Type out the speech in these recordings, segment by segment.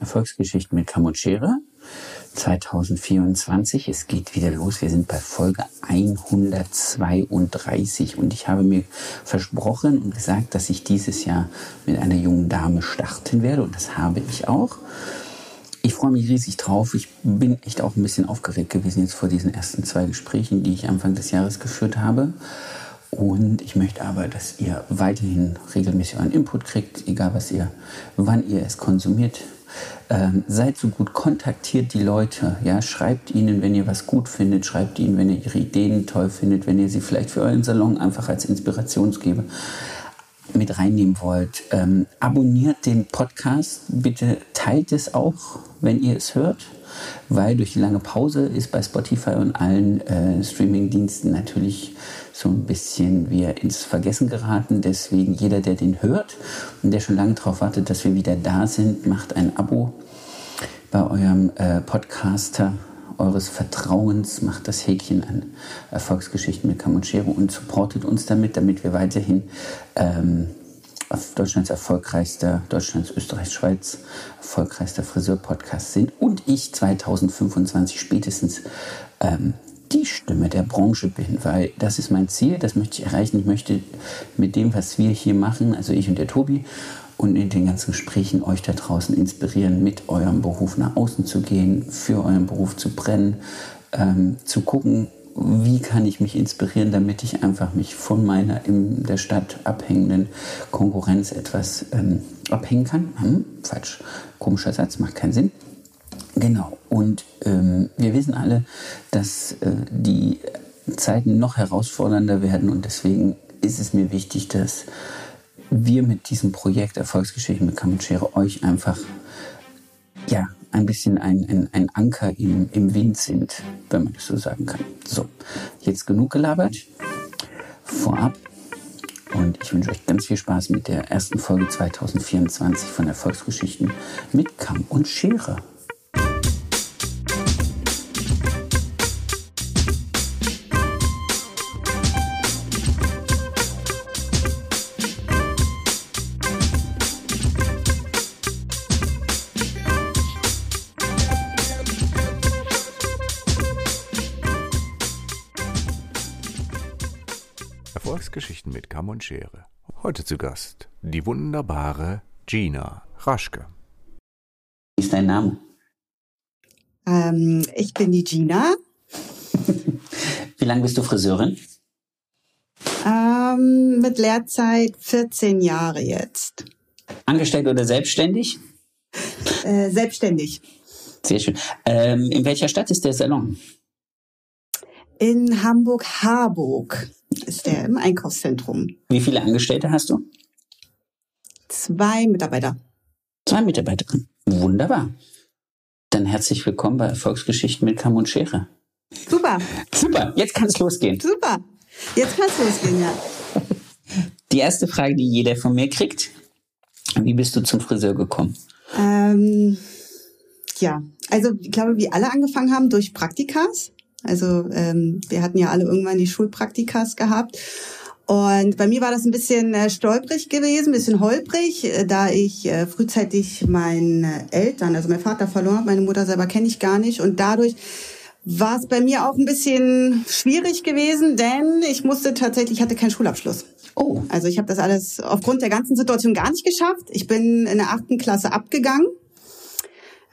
Erfolgsgeschichten mit Schere 2024. Es geht wieder los. Wir sind bei Folge 132 und ich habe mir versprochen und gesagt, dass ich dieses Jahr mit einer jungen Dame starten werde und das habe ich auch. Ich freue mich riesig drauf. Ich bin echt auch ein bisschen aufgeregt gewesen jetzt vor diesen ersten zwei Gesprächen, die ich Anfang des Jahres geführt habe. Und ich möchte aber, dass ihr weiterhin regelmäßig euren Input kriegt, egal was ihr, wann ihr es konsumiert. Ähm, seid so gut, kontaktiert die Leute, ja, schreibt ihnen, wenn ihr was gut findet, schreibt ihnen, wenn ihr ihre Ideen toll findet, wenn ihr sie vielleicht für euren Salon einfach als Inspirationsgeber mit reinnehmen wollt. Ähm, abonniert den Podcast, bitte teilt es auch, wenn ihr es hört weil durch die lange Pause ist bei Spotify und allen äh, Streaming-Diensten natürlich so ein bisschen wir ins Vergessen geraten. Deswegen jeder, der den hört und der schon lange darauf wartet, dass wir wieder da sind, macht ein Abo bei eurem äh, Podcaster eures Vertrauens, macht das Häkchen an Erfolgsgeschichten mit Kamuncero und supportet uns damit, damit wir weiterhin ähm, Deutschlands erfolgreichster, Deutschlands, Österreich, Schweiz erfolgreichster Friseur-Podcast sind und ich 2025 spätestens ähm, die Stimme der Branche bin, weil das ist mein Ziel, das möchte ich erreichen. Ich möchte mit dem, was wir hier machen, also ich und der Tobi, und in den ganzen Gesprächen euch da draußen inspirieren, mit eurem Beruf nach außen zu gehen, für euren Beruf zu brennen, ähm, zu gucken, wie kann ich mich inspirieren, damit ich einfach mich von meiner in der Stadt abhängenden Konkurrenz etwas ähm, abhängen kann. Hm, falsch, komischer Satz, macht keinen Sinn. Genau, und ähm, wir wissen alle, dass äh, die Zeiten noch herausfordernder werden und deswegen ist es mir wichtig, dass wir mit diesem Projekt Erfolgsgeschichten mit Kamuchere euch einfach ja, ein bisschen ein, ein, ein Anker im, im Wind sind, wenn man das so sagen kann. So, jetzt genug gelabert. Vorab. Und ich wünsche euch ganz viel Spaß mit der ersten Folge 2024 von Erfolgsgeschichten mit Kamm und Schere. Kamm und Schere. Heute zu Gast die wunderbare Gina Raschke. Wie ist dein Name? Ähm, ich bin die Gina. Wie lange bist du Friseurin? Ähm, mit Lehrzeit 14 Jahre jetzt. Angestellt oder selbstständig? Äh, selbstständig. Sehr schön. Ähm, in welcher Stadt ist der Salon? In Hamburg-Harburg ist der im Einkaufszentrum. Wie viele Angestellte hast du? Zwei Mitarbeiter. Zwei Mitarbeiterinnen. Wunderbar. Dann herzlich willkommen bei Erfolgsgeschichten mit Kamm und Schere. Super. Super, jetzt kann es losgehen. Super. Jetzt kann es losgehen, ja. Die erste Frage, die jeder von mir kriegt. Wie bist du zum Friseur gekommen? Ähm, ja, also ich glaube, wie alle angefangen haben, durch Praktikas. Also ähm, wir hatten ja alle irgendwann die Schulpraktikas gehabt. Und bei mir war das ein bisschen äh, stolprig gewesen, ein bisschen holprig, äh, da ich äh, frühzeitig meine Eltern, also mein Vater verloren habe, meine Mutter selber kenne ich gar nicht. Und dadurch war es bei mir auch ein bisschen schwierig gewesen, denn ich musste tatsächlich, ich hatte keinen Schulabschluss. Oh. Also ich habe das alles aufgrund der ganzen Situation gar nicht geschafft. Ich bin in der achten Klasse abgegangen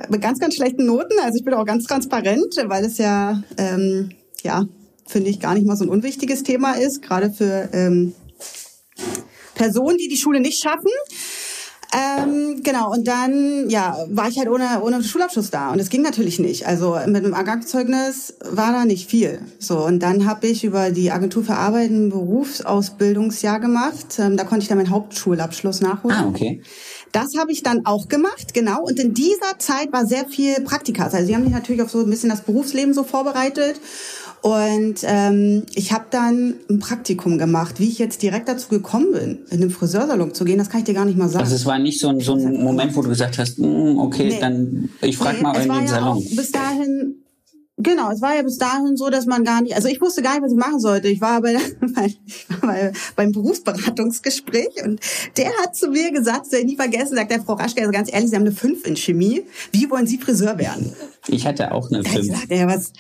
mit ganz, ganz schlechten Noten. Also ich bin auch ganz transparent, weil es ja, ähm, ja, finde ich, gar nicht mal so ein unwichtiges Thema ist, gerade für ähm, Personen, die die Schule nicht schaffen. Ähm, genau, und dann ja, war ich halt ohne, ohne Schulabschluss da. Und es ging natürlich nicht. Also mit einem Ergangszeugnis war da nicht viel. So, und dann habe ich über die Agentur für Arbeit ein Berufsausbildungsjahr gemacht. Ähm, da konnte ich dann meinen Hauptschulabschluss nachholen. Ah, okay. Das habe ich dann auch gemacht, genau. Und in dieser Zeit war sehr viel Praktika. Also sie haben mich natürlich auf so ein bisschen das Berufsleben so vorbereitet. Und ähm, ich habe dann ein Praktikum gemacht. Wie ich jetzt direkt dazu gekommen bin, in den Friseursalon zu gehen, das kann ich dir gar nicht mal sagen. Also es war nicht so ein, so ein Moment, wo du gesagt hast, mm, okay, Nee. dann ich frage Nee, mal in den ja Salon. Auch bis dahin Genau, es war ja bis dahin so, dass man gar nicht, also ich wusste gar nicht, was ich machen sollte. Ich war bei, ich war bei beim Berufsberatungsgespräch und der hat zu mir gesagt, ich nie vergessen, sagt der Frau Raschke, also ganz ehrlich, Sie haben eine 5 in Chemie. Wie wollen Sie Friseur werden? Ich hatte auch eine 5. Da sagt er, was,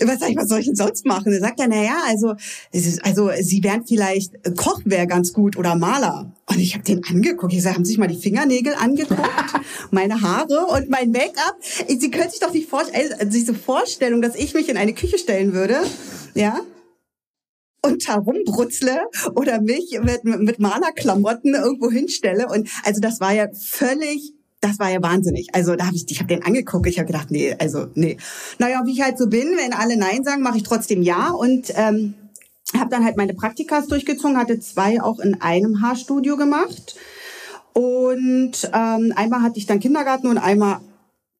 was sag ich, was soll ich denn sonst machen? Er sagt er, na ja, also, ist, also sie wären vielleicht Koch wäre ganz gut oder Maler. Und ich habe den angeguckt. Ich sage, haben Sie sich mal die Fingernägel angeguckt, meine Haare und mein Make-up. Sie können sich doch nicht vorstellen, also diese Vorstellung, dass ich mich in eine Küche stellen würde, ja, und da rumbrutzle oder mich mit, mit Malerklamotten irgendwo hinstelle. Und also das war ja völlig das war ja wahnsinnig. Also da habe ich, ich habe den angeguckt, ich habe gedacht, nee, also nee. Naja, wie ich halt so bin, wenn alle Nein sagen, mache ich trotzdem Ja und ähm, habe dann halt meine Praktikas durchgezogen, hatte zwei auch in einem Haarstudio gemacht. Und ähm, einmal hatte ich dann Kindergarten und einmal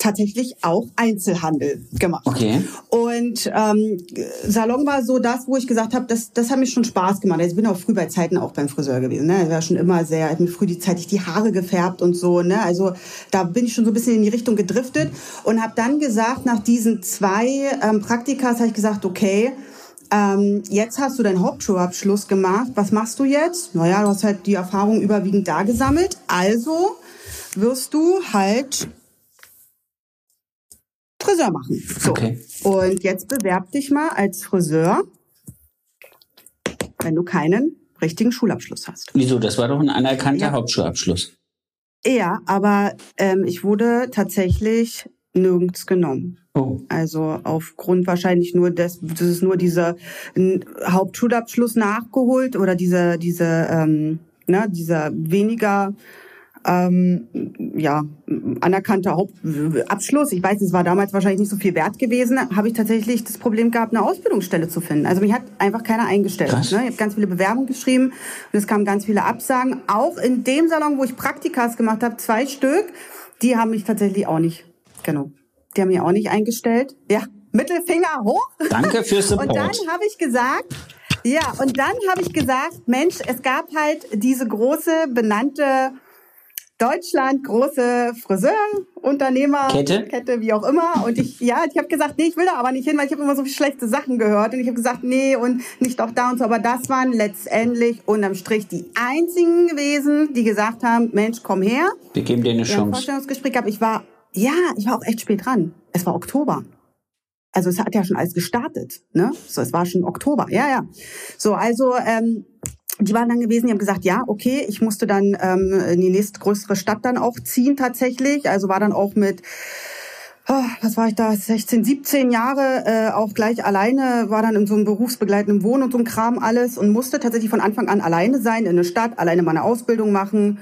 tatsächlich auch Einzelhandel gemacht. Okay. Und ähm, Salon war so das, wo ich gesagt habe, das, das hat mir schon Spaß gemacht. Also ich bin auch früh bei Zeiten auch beim Friseur gewesen. Ne? Ich war schon immer sehr, hat mir früh die zeitig die Haare gefärbt und so. Ne? Also da bin ich schon so ein bisschen in die Richtung gedriftet und habe dann gesagt, nach diesen zwei ähm, Praktikas habe ich gesagt, okay, ähm, jetzt hast du deinen Hauptschulabschluss gemacht. Was machst du jetzt? Naja, du hast halt die Erfahrung überwiegend da gesammelt. Also wirst du halt Friseur machen. So. Okay. Und jetzt bewerb dich mal als Friseur, wenn du keinen richtigen Schulabschluss hast. Wieso? Das war doch ein anerkannter Ja. Hauptschulabschluss. Ja, aber ähm, ich wurde tatsächlich nirgends genommen. Oh. Also aufgrund wahrscheinlich nur des, das ist nur dieser Hauptschulabschluss nachgeholt oder diese, diese, ähm, ne, dieser weniger ähm, ja, anerkannter Hauptabschluss. Ich weiß, es war damals wahrscheinlich nicht so viel wert gewesen. Habe ich tatsächlich das Problem gehabt, eine Ausbildungsstelle zu finden. Also mich hat einfach keiner eingestellt. Ne? Ich habe ganz viele Bewerbungen geschrieben und es kamen ganz viele Absagen. Auch in dem Salon, wo ich Praktikas gemacht habe, zwei Stück, die haben mich tatsächlich auch nicht, genau, die haben mich auch nicht eingestellt. Ja, Mittelfinger hoch. Danke für Und dann Support. habe ich gesagt, ja, und dann habe ich gesagt, Mensch, es gab halt diese große benannte Deutschland große Friseurunternehmer Kette? Kette wie auch immer und ich ja ich habe gesagt nee ich will da aber nicht hin weil ich habe immer so viele schlechte Sachen gehört und ich habe gesagt nee und nicht auch da und so aber das waren letztendlich unterm Strich die einzigen gewesen die gesagt haben Mensch komm her Wir geben dir eine wir haben ein Chance. Vorstellungsgespräch gehabt ich war ja ich war auch echt spät dran es war Oktober also es hat ja schon alles gestartet, ne? So, es war schon Oktober, ja, ja. So, also ähm, die waren dann gewesen, die haben gesagt, ja, okay, ich musste dann ähm, in die nächstgrößere Stadt dann auch ziehen tatsächlich. Also war dann auch mit, oh, was war ich da, 16, 17 Jahre äh, auch gleich alleine, war dann in so einem berufsbegleitenden Wohnen und so ein Kram alles und musste tatsächlich von Anfang an alleine sein in der Stadt, alleine meine Ausbildung machen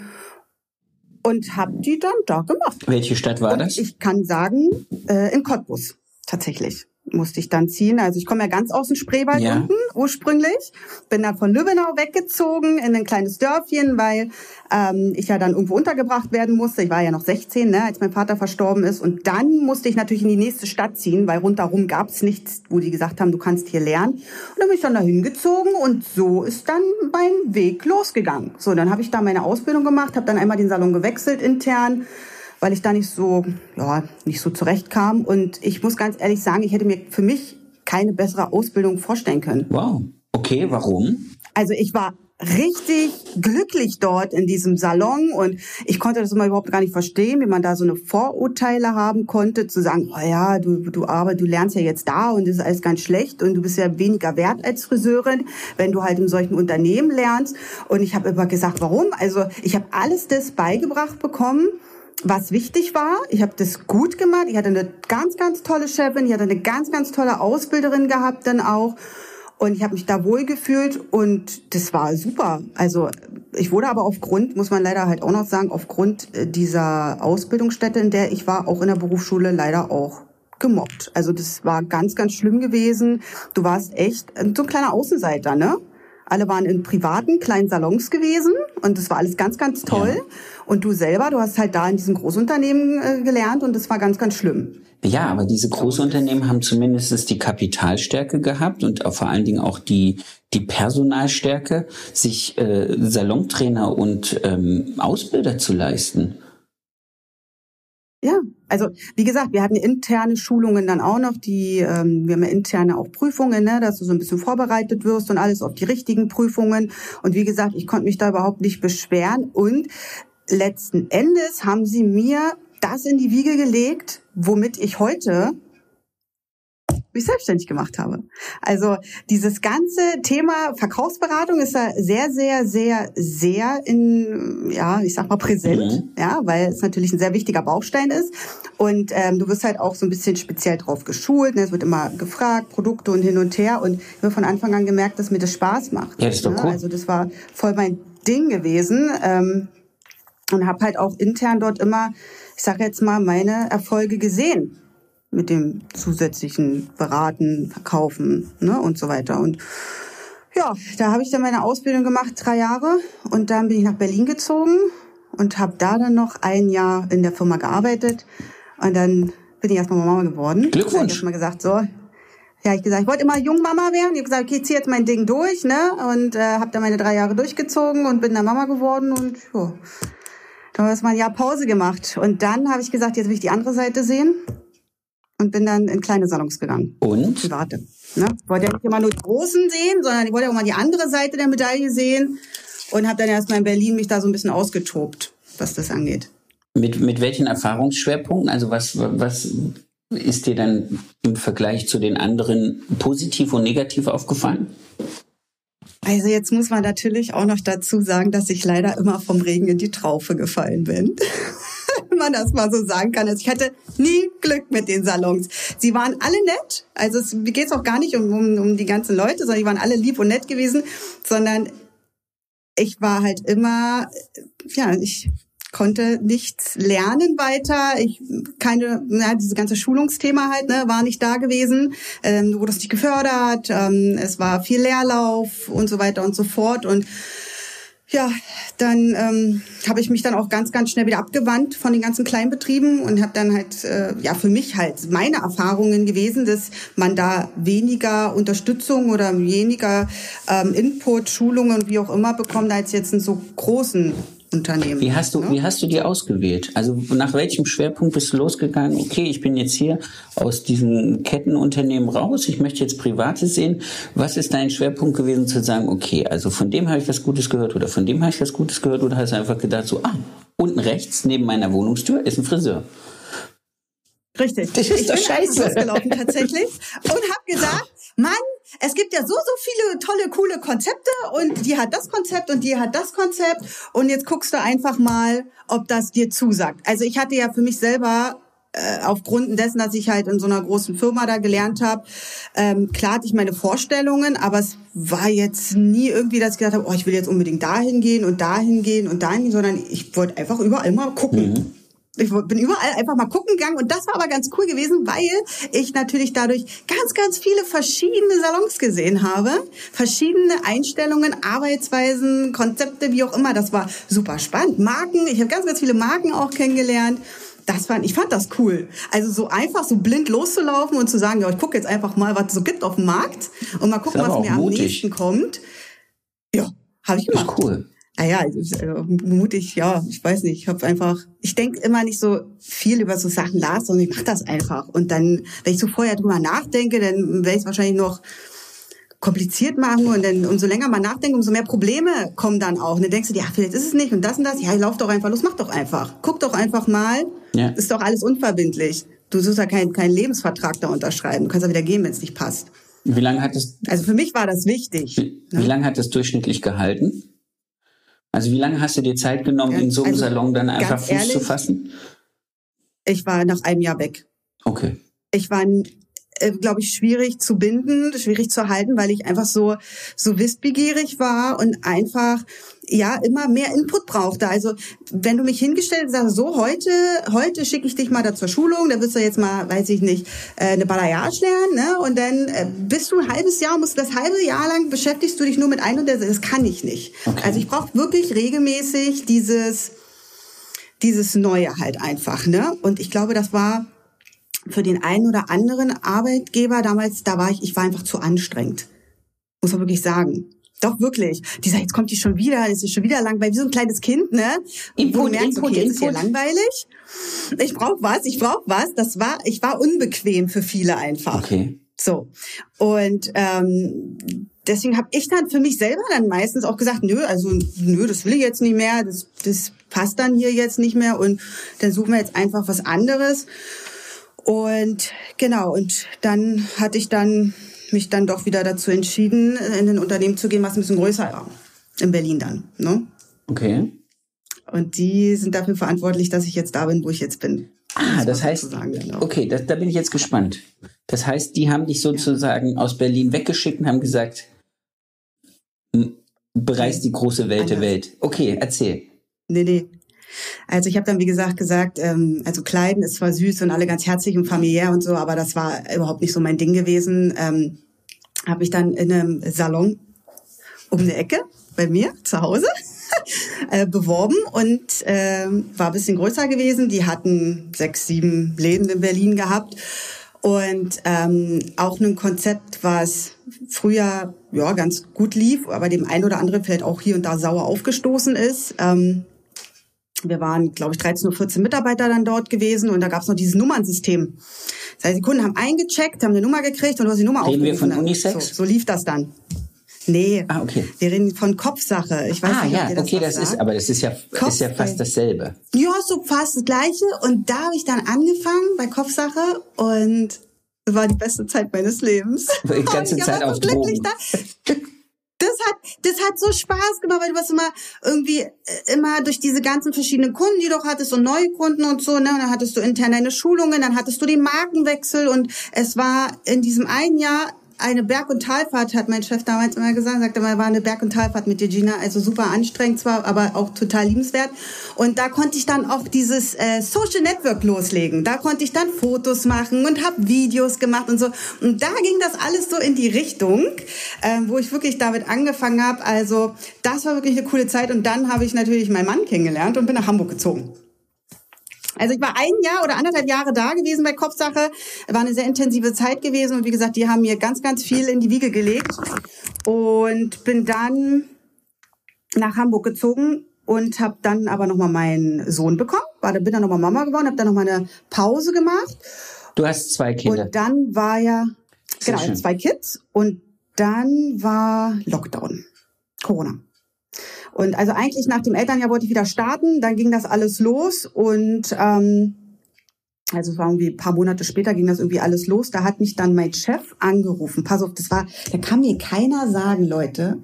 und habe die dann da gemacht. Welche Stadt war Und das? ich kann sagen, äh, in Cottbus tatsächlich musste ich dann ziehen. Also ich komme ja ganz aus dem Spreewald Ja. unten ursprünglich, bin dann von Lübbenau weggezogen in ein kleines Dörfchen, weil ähm, ich ja dann irgendwo untergebracht werden musste. Ich war ja noch 16, ne, als mein Vater verstorben ist. Und dann musste ich natürlich in die nächste Stadt ziehen, weil rundherum gab es nichts, wo die gesagt haben, du kannst hier lernen. Und dann bin ich dann dahin gezogen und so ist dann mein Weg losgegangen. So, dann habe ich da meine Ausbildung gemacht, habe dann einmal den Salon gewechselt intern weil ich da nicht so, ja, nicht so zurechtkam. Und ich muss ganz ehrlich sagen, ich hätte mir für mich keine bessere Ausbildung vorstellen können. Wow. Okay, warum? Also ich war richtig glücklich dort in diesem Salon und ich konnte das immer überhaupt gar nicht verstehen, wie man da so eine Vorurteile haben konnte, zu sagen, oh ja, du, du aber du lernst ja jetzt da und das ist alles ganz schlecht und du bist ja weniger wert als Friseurin, wenn du halt in solchen Unternehmen lernst. Und ich habe immer gesagt, warum? Also ich habe alles das beigebracht bekommen, was wichtig war. Ich habe das gut gemacht. Ich hatte eine ganz, ganz tolle Chefin. Ich hatte eine ganz, ganz tolle Ausbilderin gehabt dann auch. Und ich habe mich da wohl gefühlt und das war super. Also ich wurde aber aufgrund, muss man leider halt auch noch sagen, aufgrund äh, dieser Ausbildungsstätte, in der ich war, auch in der Berufsschule leider auch gemobbt. Also das war ganz, ganz schlimm gewesen. Du warst echt äh, so ein kleiner Außenseiter, ne? Alle waren in privaten kleinen Salons gewesen und das war alles ganz, ganz toll. Ja. Und du selber, du hast halt da in diesen Großunternehmen äh, gelernt und das war ganz, ganz schlimm. Ja, aber diese Großunternehmen haben zumindest die Kapitalstärke gehabt und vor allen Dingen auch die, die Personalstärke, sich äh, Salontrainer und ähm, Ausbilder zu leisten. Ja, also wie gesagt, wir hatten interne Schulungen dann auch noch, die ähm, wir haben ja interne auch Prüfungen, ne, dass du so ein bisschen vorbereitet wirst und alles auf die richtigen Prüfungen. Und wie gesagt, ich konnte mich da überhaupt nicht beschweren. Und letzten Endes haben sie mir das in die Wiege gelegt, womit ich heute mich selbstständig gemacht habe. Also dieses ganze Thema Verkaufsberatung ist da sehr, sehr, sehr, sehr in, ja, ich sag mal präsent, mhm. ja, weil es natürlich ein sehr wichtiger Baustein ist. Und ähm, du wirst halt auch so ein bisschen speziell drauf geschult. Ne? Es wird immer gefragt, Produkte und hin und her. Und ich habe von Anfang an gemerkt, dass mir das Spaß macht. Ja, das ist doch ne? cool. Also das war voll mein Ding gewesen. Ähm, und habe halt auch intern dort immer, ich sage jetzt mal, meine Erfolge gesehen mit dem zusätzlichen Beraten, Verkaufen ne, und so weiter. Und ja, da habe ich dann meine Ausbildung gemacht, drei Jahre. Und dann bin ich nach Berlin gezogen und habe da dann noch ein Jahr in der Firma gearbeitet. Und dann bin ich erstmal Mama geworden. Glückwunsch. Ich habe mal gesagt, so, ja, ich gesagt, ich wollte immer Jungmama werden. Ich habe gesagt, okay, ich zieh jetzt mein Ding durch, ne? Und äh, habe dann meine drei Jahre durchgezogen und bin dann Mama geworden und ja, dann habe ich mal ein Jahr Pause gemacht. Und dann habe ich gesagt, jetzt will ich die andere Seite sehen und bin dann in kleine Salons gegangen. Und? Private. Ne? Ich wollte ja nicht immer nur die großen sehen, sondern ich wollte auch mal die andere Seite der Medaille sehen und habe dann erstmal in Berlin mich da so ein bisschen ausgetobt, was das angeht. Mit, mit welchen Erfahrungsschwerpunkten? Also was, was ist dir dann im Vergleich zu den anderen positiv und negativ aufgefallen? Also jetzt muss man natürlich auch noch dazu sagen, dass ich leider immer vom Regen in die Traufe gefallen bin. wenn man das mal so sagen kann. Also ich hatte nie Glück mit den Salons. Sie waren alle nett. Also es geht auch gar nicht um, um, um die ganzen Leute, sondern die waren alle lieb und nett gewesen, sondern ich war halt immer, ja, ich konnte nichts lernen weiter. Ich keine, ja, diese ganze Schulungsthema halt, ne, war nicht da gewesen. Ähm, du wurdest nicht gefördert. Ähm, es war viel Leerlauf und so weiter und so fort und ja, dann ähm, habe ich mich dann auch ganz, ganz schnell wieder abgewandt von den ganzen Kleinbetrieben und habe dann halt, äh, ja, für mich halt meine Erfahrungen gewesen, dass man da weniger Unterstützung oder weniger ähm, Input, Schulungen, wie auch immer bekommt, als jetzt in so großen Unternehmen. Wie hast du, ne? wie hast du die ausgewählt? Also nach welchem Schwerpunkt bist du losgegangen? Okay, ich bin jetzt hier aus diesen Kettenunternehmen raus. Ich möchte jetzt Private sehen. Was ist dein Schwerpunkt gewesen zu sagen, okay, also von dem habe ich was Gutes gehört oder von dem habe ich was Gutes gehört oder hast du einfach gedacht so, ah, unten rechts neben meiner Wohnungstür ist ein Friseur. Richtig. Das ist ich doch bin scheiße. losgelaufen tatsächlich und habe gesagt, Mann, es gibt ja so, so viele tolle, coole Konzepte und die hat das Konzept und die hat das Konzept und jetzt guckst du einfach mal, ob das dir zusagt. Also ich hatte ja für mich selber äh, aufgrund dessen, dass ich halt in so einer großen Firma da gelernt habe, ähm, klar hatte ich meine Vorstellungen, aber es war jetzt nie irgendwie, dass ich gedacht habe, oh, ich will jetzt unbedingt dahin gehen und dahin gehen und dahin sondern ich wollte einfach überall mal gucken. Mhm. Ich bin überall einfach mal gucken gegangen und das war aber ganz cool gewesen, weil ich natürlich dadurch ganz, ganz viele verschiedene Salons gesehen habe. Verschiedene Einstellungen, Arbeitsweisen, Konzepte, wie auch immer. Das war super spannend. Marken, ich habe ganz, ganz viele Marken auch kennengelernt. Das fand, ich fand das cool. Also so einfach so blind loszulaufen und zu sagen, ja, ich gucke jetzt einfach mal, was es so gibt auf dem Markt und mal gucken, was mir auch am mutig. nächsten kommt. Ja, habe ich Das gemacht. ist cool. Ah ja, also, also, mutig, ja, ich weiß nicht. Ich habe einfach, ich denke immer nicht so viel über so Sachen nach, sondern ich mache das einfach. Und dann, wenn ich so vorher drüber nachdenke, dann werde ich es wahrscheinlich noch kompliziert machen und dann umso länger man nachdenkt, umso mehr Probleme kommen dann auch. Und dann denkst du dir, ja, vielleicht ist es nicht und das und das. Ja, lauf doch einfach los, mach doch einfach. Guck doch einfach mal. Ja. Ist doch alles unverbindlich. Du sollst ja keinen keinen Lebensvertrag da unterschreiben. Du kannst ja wieder gehen, wenn es nicht passt. Wie lange hat es, Also für mich war das wichtig. wie, ne? wie lange hat es durchschnittlich gehalten? Also wie lange hast du dir Zeit genommen, in so einem also Salon dann einfach Fuß zu ehrlich- fassen? Ich war nach einem Jahr weg. Okay. ich war, äh, glaube ich, schwierig zu binden, schwierig zu halten, weil ich einfach so so wissbegierig war und einfach ja immer mehr Input brauchte. Also wenn du mich hingestellt und sagst, so heute heute schicke ich dich mal da zur Schulung, da wirst du jetzt mal, weiß ich nicht, äh, eine Balayage lernen, ne? Und dann äh, bist du ein halbes Jahr, musst das halbe Jahr lang beschäftigst du dich nur mit ein und der, das kann ich nicht. Okay. Also ich brauche wirklich regelmäßig dieses dieses Neue halt einfach, ne? Und ich glaube, das war für den einen oder anderen Arbeitgeber damals, da war ich, ich war einfach zu anstrengend. Muss man wirklich sagen. Doch, wirklich. Die sagt, jetzt kommt die schon wieder, es ist schon wieder langweilig, wie so ein kleines Kind, ne? Input, merkst, Input, okay, jetzt ist Input. langweilig. Ich brauche was, ich brauche was. Das war, ich war unbequem für viele einfach. Okay. So. Und ähm, deswegen habe ich dann für mich selber dann meistens auch gesagt, nö, also nö, das will ich jetzt nicht mehr, das, das passt dann hier jetzt nicht mehr und dann suchen wir jetzt einfach was anderes. Und genau, und dann hatte ich dann mich dann doch wieder dazu entschieden, in ein Unternehmen zu gehen, was ein bisschen größer war. In Berlin dann. Ne? Okay. Und die sind dafür verantwortlich, dass ich jetzt da bin, wo ich jetzt bin. Ah, das man heißt, genau. okay, da, da bin ich jetzt gespannt. Das heißt, die haben dich sozusagen aus Berlin weggeschickt und haben gesagt, "M, bereist die große Welt der. Welt. Okay, erzähl. Nee, nee. Also ich habe dann, wie gesagt, gesagt, ähm, also Kleiden ist zwar süß und alle ganz herzlich und familiär und so, aber das war überhaupt nicht so mein Ding gewesen. Ähm, habe ich dann in einem Salon um eine Ecke bei mir zu Hause äh, beworben und ähm, war ein bisschen größer gewesen. Die hatten sechs, sieben Läden in Berlin gehabt und ähm, auch ein Konzept, was früher ja ganz gut lief, aber dem einen oder anderen vielleicht auch hier und da sauer aufgestoßen ist. Ähm, wir waren, glaube ich, 13 oder 14 Mitarbeiter dann dort gewesen und da gab es noch dieses Nummernsystem. Das heißt, die Kunden haben eingecheckt, haben eine Nummer gekriegt und du hast die Nummer Reden wir von Unisex? So, so lief das dann. Nee, Ah, okay. wir reden von Kopfsache. Ich weiß Ah, nicht, ja, das okay, das ist, sagt. aber das ist ja, ist ja fast dasselbe. Ja, so fast das Gleiche. Und da habe ich dann angefangen bei Kopfsache und es war die beste Zeit meines Lebens. Die ganze Zeit auf Drogen. Da. Das hat, das hat so Spaß gemacht, weil du warst immer irgendwie äh, immer durch diese ganzen verschiedenen Kunden, die du auch hattest und neue Kunden und so, ne? Und dann hattest du intern deine Schulungen, dann hattest du den Markenwechsel und es war in diesem einen Jahr eine Berg- und Talfahrt, hat mein Chef damals immer gesagt, sagte mal, war eine Berg- und Talfahrt mit dir, Gina, also super anstrengend zwar, aber auch total liebenswert. Und da konnte ich dann auch dieses äh, Social Network loslegen. Da konnte ich dann Fotos machen und habe Videos gemacht und so. Und da ging das alles so in die Richtung, ähm, wo ich wirklich damit angefangen habe. Also das war wirklich eine coole Zeit. Und dann habe ich natürlich meinen Mann kennengelernt und bin nach Hamburg gezogen. Also ich war ein Jahr oder anderthalb Jahre da gewesen bei Kopfsache. War eine sehr intensive Zeit gewesen und wie gesagt, die haben mir ganz, ganz viel in die Wiege gelegt und bin dann nach Hamburg gezogen und habe dann aber noch mal meinen Sohn bekommen. War, bin dann noch mal Mama geworden, habe dann noch mal eine Pause gemacht Du hast zwei Kinder. und dann war ja Sehr genau schön. zwei Kids und dann war Lockdown, Corona. Und also eigentlich nach dem Elternjahr wollte ich wieder starten, dann ging das alles los und ähm, also es war irgendwie ein paar Monate später ging das irgendwie alles los. Da hat mich dann mein Chef angerufen. Pass auf, das war, da kann mir keiner sagen, Leute,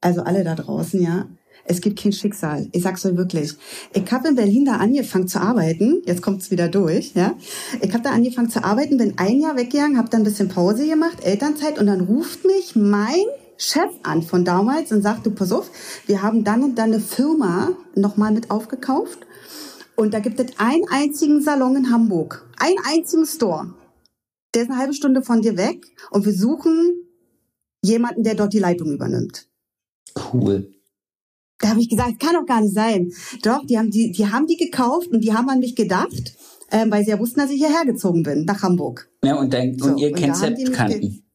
also alle da draußen, ja, es gibt kein Schicksal. Ich sag's euch wirklich. Ich habe in Berlin da angefangen zu arbeiten. Jetzt kommt's wieder durch, ja. Ich habe da angefangen zu arbeiten, bin ein Jahr weggegangen, habe dann ein bisschen Pause gemacht, Elternzeit und dann ruft mich mein Chef an von damals und sagt, du pass auf, wir haben dann und dann eine Firma nochmal mit aufgekauft und da gibt es einen einzigen Salon in Hamburg, einen einzigen Store. Der ist eine halbe Stunde von dir weg und wir suchen jemanden, der dort die Leitung übernimmt. Cool. Da habe ich gesagt, kann doch gar nicht sein. Doch, die haben die, die haben die gekauft und die haben an mich gedacht, ähm, weil sie ja wussten, dass ich hierher gezogen bin, nach Hamburg. Ja, und, dein, So, und ihr und Konzept kannten.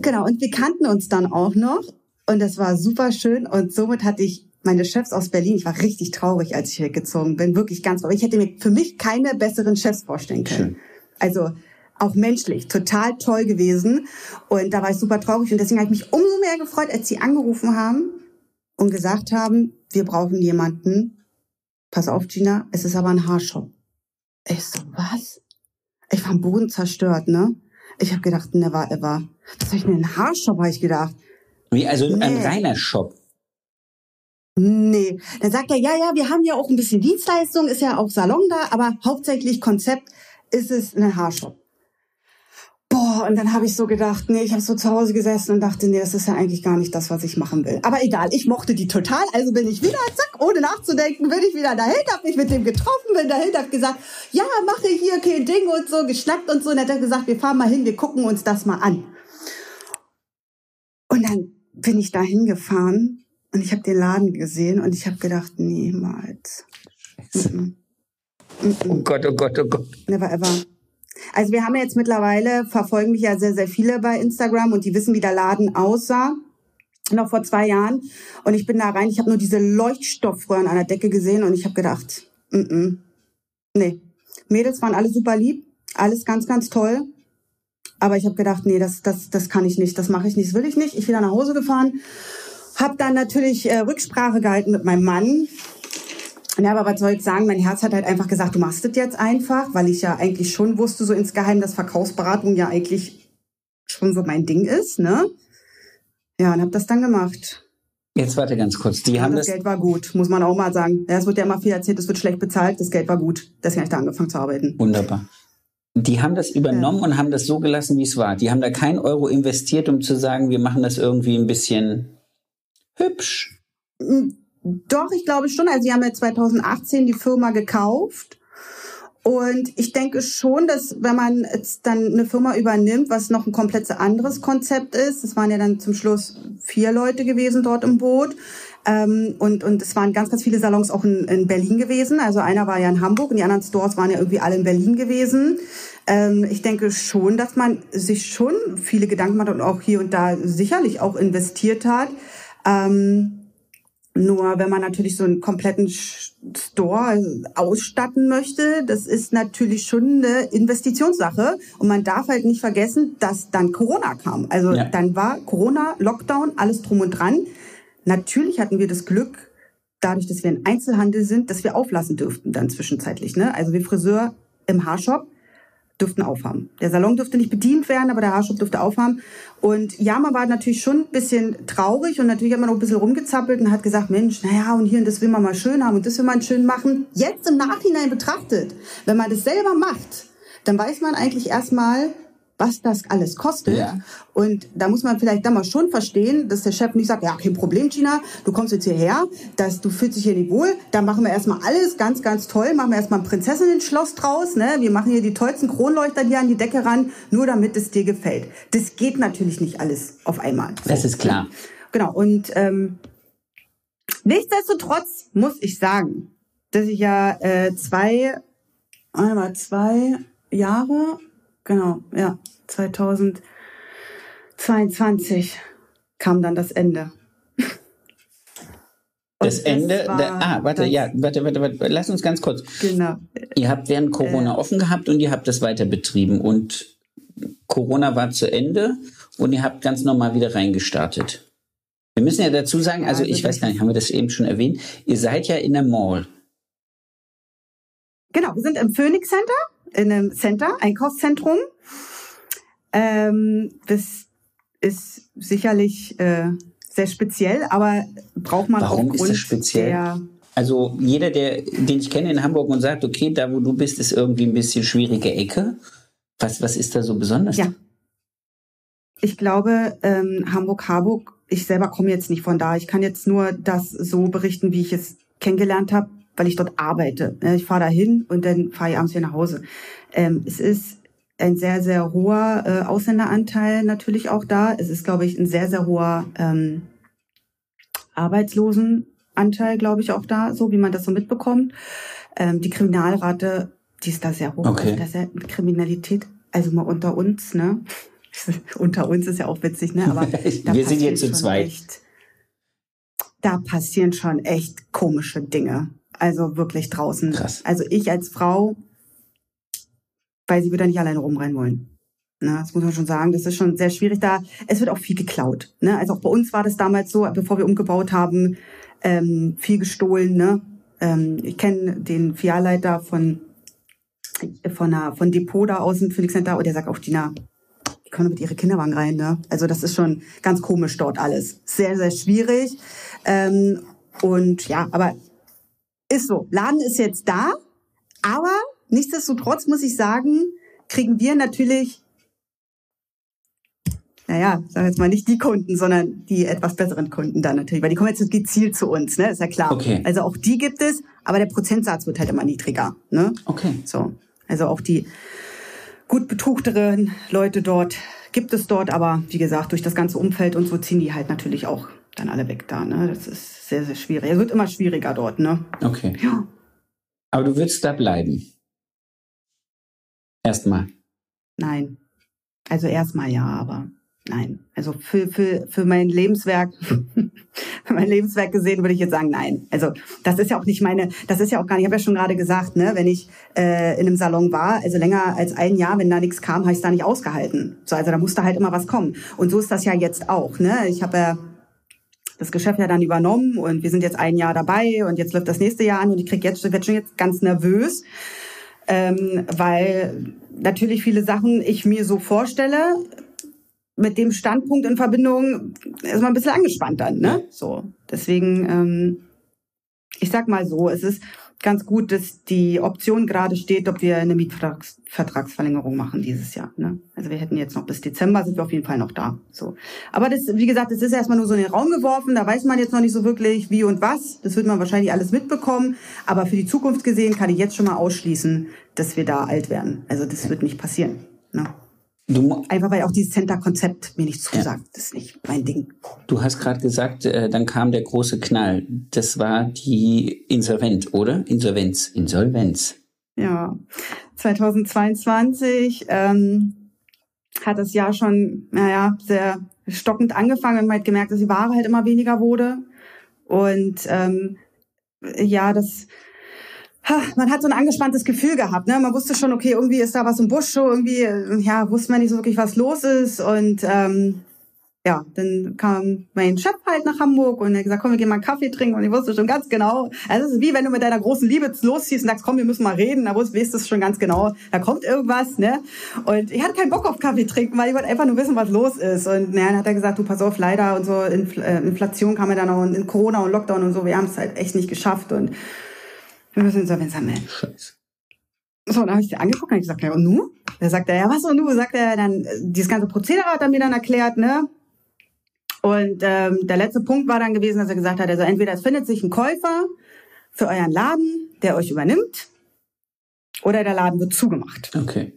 Genau, und wir kannten uns dann auch noch und das war super schön und somit hatte ich meine Chefs aus Berlin, ich war richtig traurig, als ich weggezogen bin, wirklich ganz, aber ich hätte mir für mich keine besseren Chefs vorstellen können. Schön. Also auch menschlich, total toll gewesen und da war ich super traurig und deswegen habe ich mich umso mehr gefreut, als sie angerufen haben und gesagt haben, wir brauchen jemanden. Pass auf, Gina, es ist aber ein Haarshop. Ich so, was? Ich war am Boden zerstört, ne? Ich habe gedacht, never ever. Was soll ich denn ein Haarshop, habe ich gedacht. Wie, also ein Nee. reiner Shop. Nee. Dann sagt er, ja, ja, wir haben ja auch ein bisschen Dienstleistung, ist ja auch Salon da, aber hauptsächlich Konzept ist es ein Haarshop. Boah, und dann habe ich so gedacht, nee, ich habe so zu Hause gesessen und dachte, nee, das ist ja eigentlich gar nicht das, was ich machen will. Aber egal, ich mochte die total, also bin ich wieder, zack, ohne nachzudenken, bin ich wieder dahin, hab mich mit dem getroffen, bin dahin, hab gesagt, ja, mache hier kein Ding und so, geschnackt und so. Und dann hat er gesagt, wir fahren mal hin, wir gucken uns das mal an. Und dann bin ich da hingefahren und ich habe den Laden gesehen und ich habe gedacht, niemals. Mm-mm. Oh Gott, oh Gott, oh Gott. Never ever. Also wir haben jetzt mittlerweile, verfolgen mich ja sehr, sehr viele bei Instagram und die wissen, wie der Laden aussah. noch vor zwei Jahren. Und ich bin da rein, ich habe nur diese Leuchtstoffröhren an der Decke gesehen und ich habe gedacht, mm -mm, nee. Mädels waren alle super lieb, alles ganz, ganz toll. Aber ich habe gedacht, nee, das, das, das kann ich nicht, das mache ich nicht, das will ich nicht. Ich bin dann nach Hause gefahren, habe dann natürlich äh, Rücksprache gehalten mit meinem Mann. Ja, aber was soll ich sagen? Mein Herz hat halt einfach gesagt, du machst das jetzt einfach, weil ich ja eigentlich schon wusste, so insgeheim, dass Verkaufsberatung ja eigentlich schon so mein Ding ist, ne? Ja, und habe das dann gemacht. Jetzt warte ganz kurz. Die ja, haben das, das Geld war gut, muss man auch mal sagen. Ja, es wird ja immer viel erzählt, es wird schlecht bezahlt, das Geld war gut. Deswegen habe ich da angefangen zu arbeiten. wunderbar. Die haben das übernommen und haben das so gelassen, wie es war. Die haben da kein Euro investiert, um zu sagen, wir machen das irgendwie ein bisschen hübsch. Doch, ich glaube schon. Also sie haben ja 2018 die Firma gekauft. Und ich denke schon, dass wenn man jetzt dann eine Firma übernimmt, was noch ein komplett anderes Konzept ist, es waren ja dann zum Schluss vier Leute gewesen dort im Boot, ähm, und, und es waren ganz, ganz viele Salons auch in, in Berlin gewesen. Also einer war ja in Hamburg und die anderen Stores waren ja irgendwie alle in Berlin gewesen. Ähm, ich denke schon, dass man sich schon viele Gedanken macht und auch hier und da sicherlich auch investiert hat. Ähm, nur wenn man natürlich so einen kompletten Store ausstatten möchte, das ist natürlich schon eine Investitionssache. Und man darf halt nicht vergessen, dass dann Corona kam. Also ja. dann war Corona, Lockdown, alles drum und dran. Natürlich hatten wir das Glück, dadurch, dass wir ein Einzelhandel sind, dass wir auflassen dürften dann zwischenzeitlich. Ne? Also wir Friseur im Haarshop dürften aufhaben. Der Salon dürfte nicht bedient werden, aber der Haarshop dürfte aufhaben. Und ja, man war natürlich schon ein bisschen traurig und natürlich hat man auch ein bisschen rumgezappelt und hat gesagt, Mensch, naja, und hier und das will man mal schön haben und das will man schön machen. Jetzt im Nachhinein betrachtet, wenn man das selber macht, dann weiß man eigentlich erstmal, was das alles kostet. Ja. Und da muss man vielleicht dann mal schon verstehen, dass der Chef nicht sagt, ja, kein Problem, Gina, du kommst jetzt hierher, dass du fühlst dich hier nicht wohl, da machen wir erstmal alles ganz, ganz toll, machen wir erstmal ein Prinzessinnen-Schloss draus, ne? Wir machen hier die tollsten Kronleuchter hier an die Decke ran, nur damit es dir gefällt. Das geht natürlich nicht alles auf einmal. Das ist klar. Genau, und ähm, nichtsdestotrotz muss ich sagen, dass ich ja äh, zwei, einmal zwei Jahre genau, ja, 2022 kam dann das Ende. Das Ende, der, ah, warte, ja, warte, warte, warte, lass uns ganz kurz. Genau. Ihr habt während Corona äh, offen gehabt und ihr habt das weiter betrieben und Corona war zu Ende und ihr habt ganz normal wieder reingestartet. Wir müssen ja dazu sagen, also, also ich weiß gar nicht, haben wir das eben schon erwähnt, ihr seid ja in der Mall. Genau, wir sind im Phoenix Center in einem Center, Einkaufszentrum. Ähm, das ist sicherlich äh, sehr speziell, aber braucht man Warum aufgrund ist das speziell? Der also jeder, der, den ich kenne in Hamburg und sagt, okay, da wo du bist, ist irgendwie ein bisschen schwierige Ecke. Was, was ist da so besonders? Ja. Ich glaube, ähm, Hamburg-Harburg, ich selber komme jetzt nicht von da. Ich kann jetzt nur das so berichten, wie ich es kennengelernt habe weil ich dort arbeite. Ich fahre da hin und dann fahre ich abends wieder nach Hause. Ähm, es ist ein sehr, sehr hoher äh, Ausländeranteil natürlich auch da. Es ist, glaube ich, ein sehr, sehr hoher ähm, Arbeitslosenanteil, glaube ich, auch da, so wie man das so mitbekommt. Ähm, die Kriminalrate, die ist da sehr hoch. Okay. Also da sehr, Kriminalität, also mal unter uns, ne? unter uns ist ja auch witzig, ne? Aber wir sind jetzt zu zweit. Echt, da passieren schon echt komische Dinge. Also wirklich draußen. Krass. Also ich als Frau, weil sie wieder nicht alleine rumrennen wollen. Ne, das muss man schon sagen. Das ist schon sehr schwierig da. Es wird auch viel geklaut. Ne? Also auch bei uns war das damals so, bevor wir umgebaut haben, ähm, viel gestohlen. Ne? Ähm, ich kenne den Filialleiter von von, einer, von Depot da aus dem Phoenix Center und der sagt auch, Dina, die können mit ihre Kinderwagen rein. Ne? Also das ist schon ganz komisch dort alles. Sehr, sehr schwierig. Ähm, und ja, aber ist so. Laden ist jetzt da, aber nichtsdestotrotz muss ich sagen, kriegen wir natürlich, naja, sag jetzt mal nicht die Kunden, sondern die etwas besseren Kunden dann natürlich, weil die kommen jetzt gezielt zu uns, ne, ist ja klar. Okay. Also auch die gibt es, aber der Prozentsatz wird halt immer niedriger, ne? Okay. So. Also auch die gut betuchteren Leute dort gibt es dort, aber wie gesagt, durch das ganze Umfeld und so ziehen die halt natürlich auch dann alle weg da, ne? Das ist sehr, sehr schwierig. Es wird immer schwieriger dort, ne? Okay. Ja. Aber du willst da bleiben? Erstmal. Nein. Also erstmal ja, aber nein. Also für, für, für mein Lebenswerk, für mein Lebenswerk gesehen, würde ich jetzt sagen, nein. Also das ist ja auch nicht meine, das ist ja auch gar nicht, ich habe ja schon gerade gesagt, ne, wenn ich äh, in einem Salon war, also länger als ein Jahr, wenn da nichts kam, habe ich da nicht ausgehalten. So, also da musste halt immer was kommen. Und so ist das ja jetzt auch. Ne? Ich habe ja das Geschäft ja dann übernommen und wir sind jetzt ein Jahr dabei und jetzt läuft das nächste Jahr an und ich krieg jetzt, werde schon jetzt ganz nervös, ähm, weil natürlich viele Sachen ich mir so vorstelle, mit dem Standpunkt in Verbindung ist man ein bisschen angespannt dann, ne? So. Deswegen, ähm, ich sag mal so, es ist ganz gut, dass die Option gerade steht, ob wir eine Mietvertragsverlängerung machen dieses Jahr. Ne? Also wir hätten jetzt noch bis Dezember, sind wir auf jeden Fall noch da. So. Aber das, wie gesagt, das ist erstmal nur so in den Raum geworfen, da weiß man jetzt noch nicht so wirklich wie und was. Das wird man wahrscheinlich alles mitbekommen. Aber für die Zukunft gesehen kann ich jetzt schon mal ausschließen, dass wir da alt werden. Also das wird nicht passieren. Ne? Du, Einfach weil auch dieses Center-Konzept mir nicht zusagt. Ja. Das ist nicht mein Ding. Du hast gerade gesagt, äh, dann kam der große Knall. Das war die Insolvenz, oder? Insolvenz. Insolvenz. Ja. 2022 ähm, hat das Jahr schon, naja, sehr stockend angefangen. Haben halt gemerkt, dass die Ware halt immer weniger wurde. Und ähm, ja, das man hat so ein angespanntes Gefühl gehabt. Ne? Man wusste schon, okay, irgendwie ist da was im Busch, irgendwie, ja, wusste man nicht so wirklich, was los ist. Und ähm, ja, dann kam mein Chef halt nach Hamburg und er hat gesagt, komm, wir gehen mal einen Kaffee trinken. Und ich wusste schon ganz genau, also es ist wie wenn du mit deiner großen Liebe losziehst und sagst, komm, wir müssen mal reden. Da weißt du schon ganz genau, da kommt irgendwas. ne? Und ich hatte keinen Bock auf Kaffee trinken, weil ich wollte einfach nur wissen, was los ist. Und naja, dann hat er gesagt, du pass auf, leider und so, äh, Inflation kam ja dann auch in Corona und Lockdown und so, wir haben es halt echt nicht geschafft. Und wir müssen Insolvenz anmelden. Scheiße. So, dann habe ich sie angeguckt und ich gesagt, ja, und nu? Da sagt er, ja, was und nu? Sagt er dann, dieses ganze Prozedere hat er mir dann erklärt, ne? Und ähm, der letzte Punkt war dann gewesen, dass er gesagt hat, also entweder es findet sich ein Käufer für euren Laden, der euch übernimmt, oder der Laden wird zugemacht. Okay.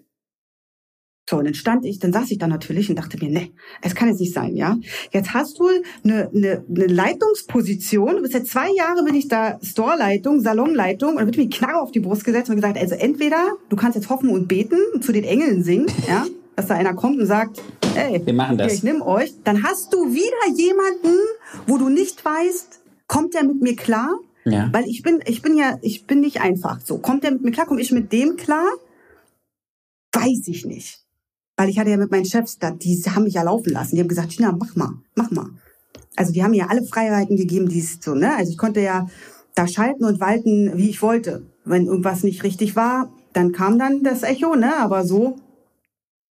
So, und dann stand ich, dann saß ich da natürlich und dachte mir, ne, es kann jetzt nicht sein, ja. Jetzt hast du eine, eine, eine Leitungsposition, du bist ja zwei Jahre bin ich da Storeleitung, Salonleitung und dann wird mir die Knarre auf die Brust gesetzt und gesagt, also entweder du kannst jetzt hoffen und beten und zu den Engeln singen, ja, dass da einer kommt und sagt, ey, wir machen das. Hier, ich nimm euch, dann hast du wieder jemanden, wo du nicht weißt, kommt der mit mir klar? Ja. Weil ich bin, ich bin ja, ich bin nicht einfach so. Kommt der mit mir klar? Komme ich mit dem klar? Weiß ich nicht. Weil ich hatte ja mit meinen Chefs, da, die haben mich ja laufen lassen. Die haben gesagt, Tina, mach mal, mach mal. Also die haben mir alle Freiheiten gegeben, die es so, ne? Also ich konnte ja da schalten und walten, wie ich wollte. Wenn irgendwas nicht richtig war, dann kam dann das Echo, ne? Aber so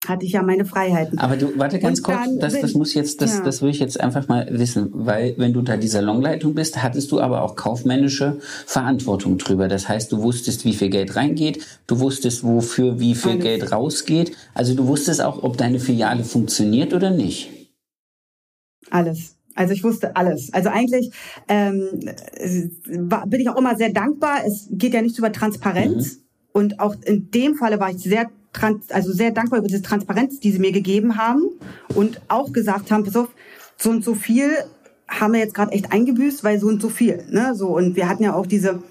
hatte ich ja meine Freiheiten. Aber du, warte ganz kurz, das, das muss jetzt, das, ja. das will ich jetzt einfach mal wissen, weil wenn du da die Salonleitung bist, hattest du aber auch kaufmännische Verantwortung drüber. Das heißt, du wusstest, wie viel Geld reingeht, du wusstest, wofür wie viel Alles. Geld rausgeht. Also du wusstest auch, ob deine Filiale funktioniert oder nicht. Alles. Also ich wusste alles. Also eigentlich ähm, war, bin ich auch immer sehr dankbar. Es geht ja nichts über Transparenz. Mhm. Und auch in dem Falle war ich sehr also sehr dankbar über diese Transparenz, die sie mir gegeben haben und auch gesagt haben, pass auf, so und so viel haben wir jetzt gerade echt eingebüßt, weil so und so viel. Ne? So, und wir hatten ja auch diese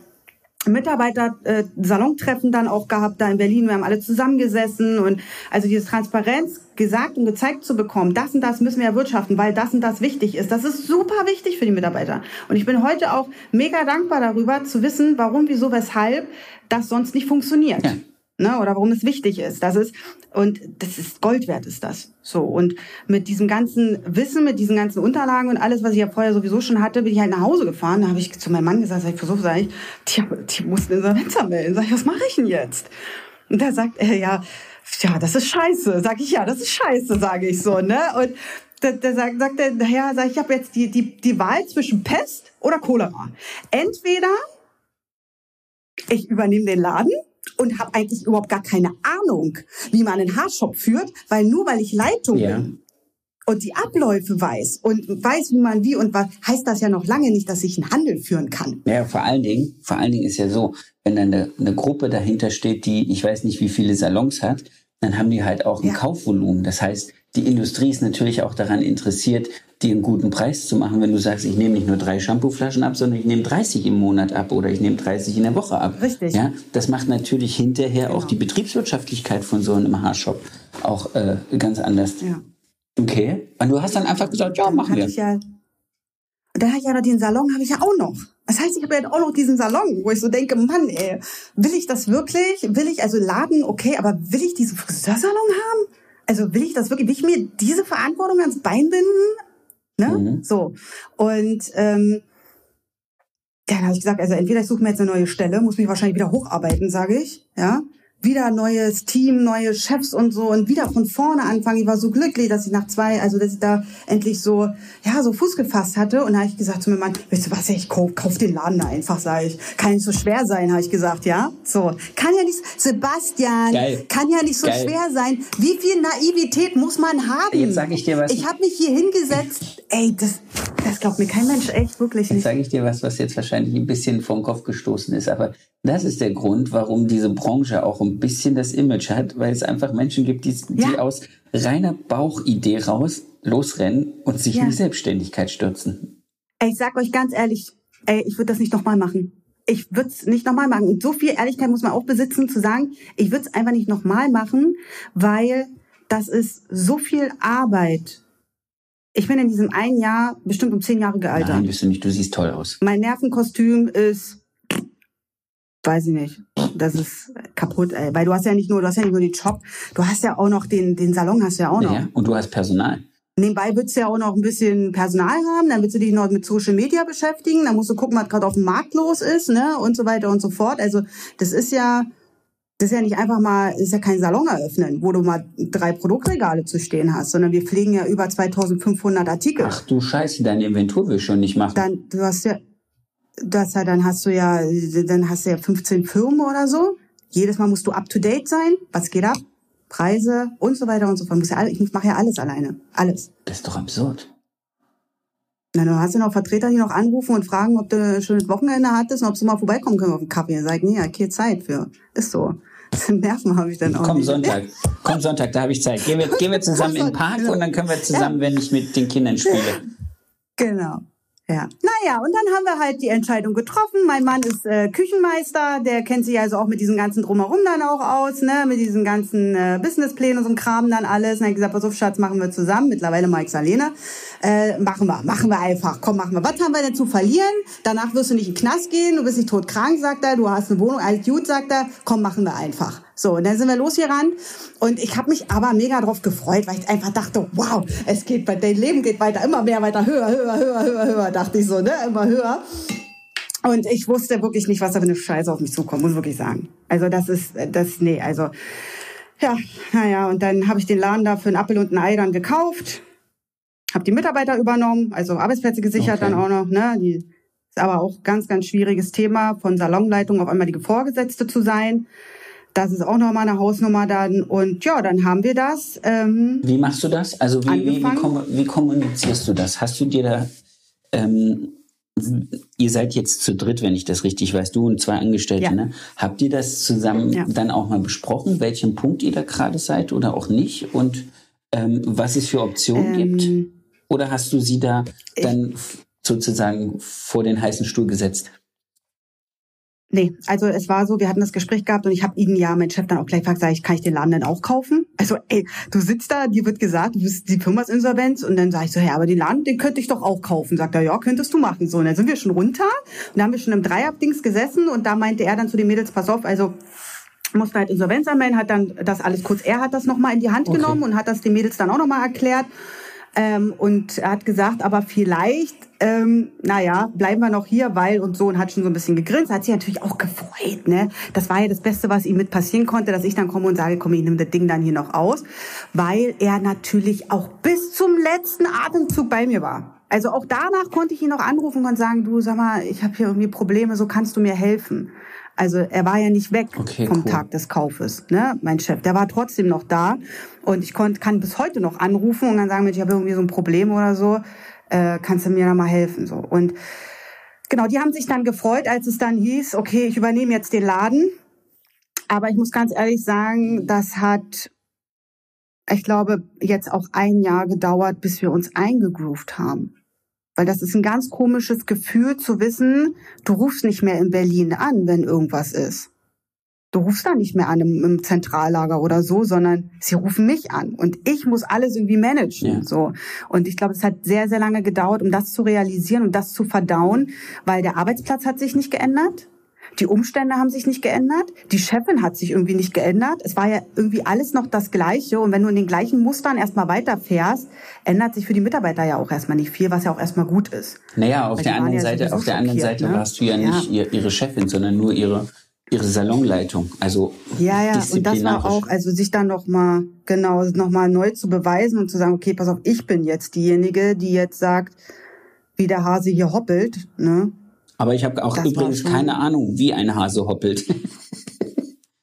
Mitarbeiter-Salontreffen äh, dann auch gehabt da in Berlin. Wir haben alle zusammengesessen und also diese Transparenz gesagt und gezeigt zu bekommen, das und das müssen wir erwirtschaften, weil das und das wichtig ist. Das ist super wichtig für die Mitarbeiter. Und ich bin heute auch mega dankbar darüber zu wissen, warum, wieso, weshalb das sonst nicht funktioniert. Ja ne, oder warum es wichtig ist. Das ist und das ist Gold wert ist das. So und mit diesem ganzen Wissen, mit diesen ganzen Unterlagen und alles, was ich ja vorher sowieso schon hatte, bin ich halt nach Hause gefahren. Da habe ich zu meinem Mann gesagt, ich versuche sag ich, die, die mussten Insolvenz melden. Sag ich, was mache ich denn jetzt? Und da sagt er ja, ja, das ist scheiße. Sag ich ja, das ist scheiße, sage ich so, ne? Und da, da sagt, sagt er, ja, sag ich habe jetzt die die die Wahl zwischen Pest oder Cholera. Entweder ich übernehme den Laden und habe eigentlich überhaupt gar keine Ahnung, wie man einen Haarshop führt, weil nur weil ich Leitung ja. bin und die Abläufe weiß und weiß, wie man wie und was, heißt das ja noch lange nicht, dass ich einen Handel führen kann. Ja, vor allen Dingen, vor allen Dingen ist ja so, wenn dann eine, eine Gruppe dahinter steht, die ich weiß nicht, wie viele Salons hat, dann haben die halt auch ein ja. Kaufvolumen. Das heißt, die Industrie ist natürlich auch daran interessiert, dir einen guten Preis zu machen, wenn du sagst, ich nehme nicht nur drei Shampooflaschen ab, sondern ich nehme 30 im Monat ab oder ich nehme 30 in der Woche ab. Richtig. Ja, das macht natürlich hinterher genau. auch die Betriebswirtschaftlichkeit von so einem Haarshop auch äh, ganz anders. Ja. Okay. Und du hast dann einfach gesagt, ja, machen wir. Ich ja, dann habe ich ja noch den Salon, habe ich ja auch noch. Das heißt, ich habe ja auch noch diesen Salon, wo ich so denke, Mann, ey, will ich das wirklich? Will ich, also Laden, okay, aber will ich diesen Friseursalon haben? Also will ich das wirklich, will ich mir diese Verantwortung ans Bein binden? Ne? Mhm. So. Und ähm, dann habe ich gesagt, also entweder ich suche mir jetzt eine neue Stelle, muss mich wahrscheinlich wieder hocharbeiten, sage ich, ja, wieder neues Team, neue Chefs und so und wieder von vorne anfangen. Ich war so glücklich, dass ich nach zwei, also dass ich da endlich so, ja, so Fuß gefasst hatte. Und da habe ich gesagt zu meinem Mann, weißt du was, ich kauf, kauf den Laden da einfach, sage ich. Kann nicht so schwer sein, habe ich gesagt, ja. So, kann ja nicht, Sebastian, Geil. kann ja nicht so Geil. schwer sein. Wie viel Naivität muss man haben? Jetzt sage ich dir was. Ich habe mich hier hingesetzt, ey, das, das glaubt mir kein Mensch, echt, wirklich nicht. Jetzt sage ich dir was, was jetzt wahrscheinlich ein bisschen vom Kopf gestoßen ist, aber das ist der Grund, warum diese Branche auch ein bisschen das Image hat, weil es einfach Menschen gibt, die, die ja. aus reiner Bauchidee raus losrennen und sich ja. in die Selbstständigkeit stürzen. Ey, ich sag euch ganz ehrlich, ey, ich würde das nicht nochmal machen. Ich würde es nicht nochmal machen. Und so viel Ehrlichkeit muss man auch besitzen, zu sagen, ich würde es einfach nicht nochmal machen, weil das ist so viel Arbeit. Ich bin in diesem einen Jahr bestimmt um zehn Jahre gealtert. Nein, bist du nicht. Du siehst toll aus. Mein Nervenkostüm ist weiß ich nicht. Das ist kaputt, ey. Weil du hast ja nicht nur, du hast ja nicht nur den Job, du hast ja auch noch den, den Salon hast du ja auch noch. Ja, und du hast Personal. Nebenbei willst du ja auch noch ein bisschen Personal haben, dann willst du dich noch mit Social Media beschäftigen, dann musst du gucken, was gerade auf dem Markt los ist, ne, und so weiter und so fort. Also, das ist ja, das ist ja nicht einfach mal, das ist ja kein Salon eröffnen, wo du mal drei Produktregale zu stehen hast, sondern wir pflegen ja über 2500 Artikel. Ach du Scheiße, deine Inventur will ich schon nicht machen. Dann, du hast ja, das ja, dann hast du ja, dann hast du ja 15 Firmen oder so. Jedes Mal musst du up to date sein. Was geht ab? Preise und so weiter und so fort. Ja, ich mache ja alles alleine. Alles. Das ist doch absurd. Na, dann hast du noch Vertreter, die noch anrufen und fragen, ob du ein schönes Wochenende hattest und ob sie mal vorbeikommen können auf den Kaffee. Sag ich, nee, ja, keine Zeit für. Ist so. Nerven habe ich dann auch. Komm nicht. Sonntag. Komm Sonntag, da habe ich Zeit. Gehen wir, gehen wir zusammen in den Park und dann können wir zusammen, ja. wenn ich mit den Kindern spiele. Genau. Ja. Naja, und dann haben wir halt die Entscheidung getroffen. Mein Mann ist äh, Küchenmeister, der kennt sich also auch mit diesen ganzen Drumherum dann auch aus, ne, mit diesen ganzen äh, Businessplänen und so Kram dann alles. Und er hat gesagt, pass auf, Schatz, machen wir zusammen. Mittlerweile Mike Salene. Äh, machen wir, machen wir einfach. Komm, machen wir. Was haben wir denn zu verlieren? Danach wirst du nicht in den Knast gehen, du bist nicht todkrank, sagt er, du hast eine Wohnung, alles gut, sagt er. Komm, machen wir einfach. So, und dann sind wir losgerannt und ich habe mich aber mega drauf gefreut, weil ich einfach dachte, wow, es geht, dein Leben geht weiter, immer mehr weiter, höher, höher, höher, höher, höher, dachte ich so, ne, immer höher. Und ich wusste wirklich nicht, was da für eine Scheiße auf mich zukommt, muss ich wirklich sagen. Also das ist, das, nee, also, ja, naja, und dann habe ich den Laden da für ein Appel und ein Ei dann gekauft, habe die Mitarbeiter übernommen, also Arbeitsplätze gesichert okay. dann auch noch, ne, die ist aber auch ganz, ganz schwieriges Thema, von Salonleitung auf einmal die Vorgesetzte zu sein. Das ist auch nochmal eine Hausnummer dann. Und ja, dann haben wir das. Ähm, wie machst du das? Also wie, wie, wie, wie, kommunizierst du das? Hast du dir da... Ähm, ihr seid jetzt zu dritt, wenn ich das richtig weiß, du und zwei Angestellte, ja. ne? Habt ihr das zusammen ja. dann auch mal besprochen, welchen Punkt ihr da gerade seid oder auch nicht? Und ähm, was es für Optionen ähm, gibt? Oder hast du sie da dann sozusagen vor den heißen Stuhl gesetzt? Nee, also es war so, wir hatten das Gespräch gehabt und ich habe ihn ja, mein Chef dann auch gleich gefragt, sag ich, kann ich den Laden denn auch kaufen? Also ey, du sitzt da, dir wird gesagt, du bist die Firma ist Insolvenz und dann sage ich so, ja, aber den Laden, den könnte ich doch auch kaufen. Sagt er, ja, könntest du machen. So, und dann sind wir schon runter und da haben wir schon im Dreierabdings gesessen und da meinte er dann zu den Mädels, pass auf, also musste halt Insolvenz anmelden, hat dann das alles kurz, er hat das nochmal in die Hand okay. genommen und hat das den Mädels dann auch nochmal erklärt. Ähm, und er hat gesagt, aber vielleicht, ähm, naja, bleiben wir noch hier, weil und so und hat schon so ein bisschen gegrinst. Hat sich natürlich auch gefreut, ne? Das war ja das Beste, was ihm mit passieren konnte, dass ich dann komme und sage, komm, ich nehme das Ding dann hier noch aus, weil er natürlich auch bis zum letzten Atemzug bei mir war. Also auch danach konnte ich ihn noch anrufen und sagen, du sag mal, ich habe hier irgendwie Probleme, so kannst du mir helfen. Also er war ja nicht weg okay, vom cool. Tag des Kaufes, ne? Mein Chef, der war trotzdem noch da und ich konnte kann bis heute noch anrufen und dann sagen, ich habe irgendwie so ein Problem oder so, äh, kannst du mir da mal helfen so und genau, die haben sich dann gefreut, als es dann hieß, okay, ich übernehme jetzt den Laden, aber ich muss ganz ehrlich sagen, das hat ich glaube, jetzt auch ein Jahr gedauert, bis wir uns eingegroovt haben. Weil das ist ein ganz komisches Gefühl zu wissen, du rufst nicht mehr in Berlin an, wenn irgendwas ist. Du rufst da nicht mehr an im, im, Zentrallager oder so, sondern sie rufen mich an und ich muss alles irgendwie managen. Ja. So und ich glaube, es hat sehr sehr lange gedauert, um das zu realisieren und das zu verdauen, weil der Arbeitsplatz hat sich nicht geändert. Die Umstände haben sich nicht geändert. Die Chefin hat sich irgendwie nicht geändert. Es war ja irgendwie alles noch das Gleiche. Und wenn du in den gleichen Mustern erstmal weiterfährst, ändert sich für die Mitarbeiter ja auch erstmal nicht viel, was ja auch erstmal gut ist. Naja, auf der anderen ja Seite, auf der anderen Seite ne? warst du ja nicht ja. ihre Chefin, sondern nur ihre ihre Salonleitung, also ja ja und das war auch also sich dann noch mal genau noch mal neu zu beweisen und zu sagen okay pass auf ich bin jetzt diejenige die jetzt sagt wie der Hase hier hoppelt ne aber ich habe auch das übrigens keine Ahnung, wie ein Hase hoppelt.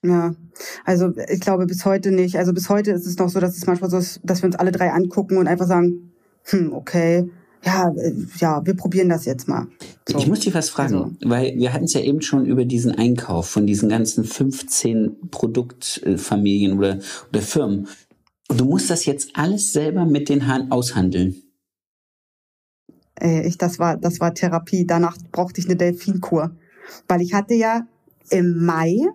Ja, also ich glaube bis heute nicht. Also bis heute ist es noch so, dass es manchmal so ist, dass wir uns alle drei angucken und einfach sagen, hm, okay, ja, äh, ja, wir probieren das jetzt mal. So. Ich muss dich was fragen, also. weil wir hatten es ja eben schon über diesen Einkauf von diesen ganzen 15 Produktfamilien oder, oder Firmen. Du musst das jetzt alles selber mit den Haaren aushandeln. Äh, ich, das war, das war Therapie. Danach brauchte ich eine Delfinkur. Weil ich hatte ja im Mai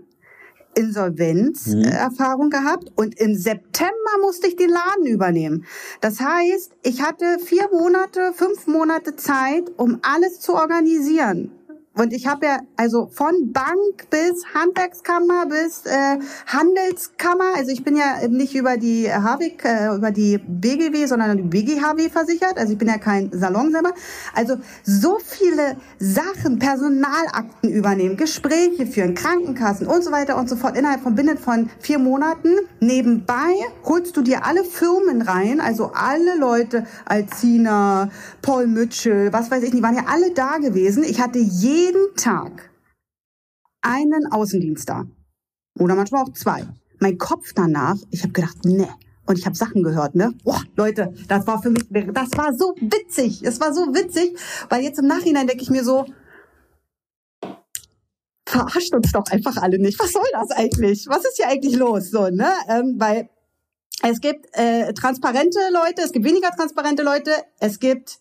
Insolvenzerfahrung mhm. gehabt und im September musste ich den Laden übernehmen. Das heißt, ich hatte vier Monate, fünf Monate Zeit, um alles zu organisieren. Und ich habe ja also von Bank bis Handwerkskammer bis äh, Handelskammer, also ich bin ja nicht über die HWIG, äh, über die BGW, sondern die BGHW versichert. Also ich bin ja kein Salon selber. Also so viele Sachen, Personalakten übernehmen, Gespräche führen, Krankenkassen und so weiter und so fort innerhalb von binnen von vier Monaten. Nebenbei holst du dir alle Firmen rein, also alle Leute, Alcina, Paul Mütschel, was weiß ich, die waren ja alle da gewesen. Ich hatte je jeden Tag einen Außendienst da. Oder manchmal auch zwei. Mein Kopf danach, ich habe gedacht, ne. Und ich habe Sachen gehört, ne? Boah, Leute, das war für mich, das war so witzig. Es war so witzig, weil jetzt im Nachhinein denke ich mir so, verarscht uns doch einfach alle nicht. Was soll das eigentlich? Was ist hier eigentlich los? So, ne? Ähm, weil es gibt äh, transparente Leute, es gibt weniger transparente Leute, es gibt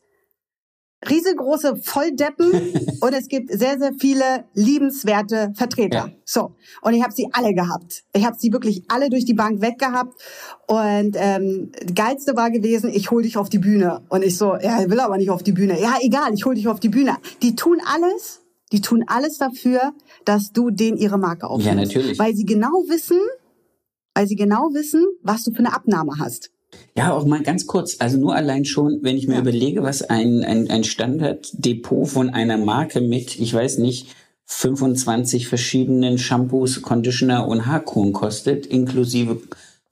riesengroße Volldeppen und es gibt sehr, sehr viele liebenswerte Vertreter. Ja. So. Und ich habe sie alle gehabt. Ich habe sie wirklich alle durch die Bank weggehabt. Und ähm, geilste war gewesen, ich hol dich auf die Bühne. Und ich so, ja, ich will aber nicht auf die Bühne. Ja, egal, ich hol dich auf die Bühne. Die tun alles, die tun alles dafür, dass du denen ihre Marke aufnimmst. Ja, natürlich. Weil sie genau wissen, weil sie genau wissen, was du für eine Abnahme hast. Ja, auch mal ganz kurz. Also nur allein schon, wenn ich mir ja. überlege, was ein, ein, ein Standarddepot von einer Marke mit, ich weiß nicht, 25 verschiedenen Shampoos, Conditioner und Haarkuren kostet, inklusive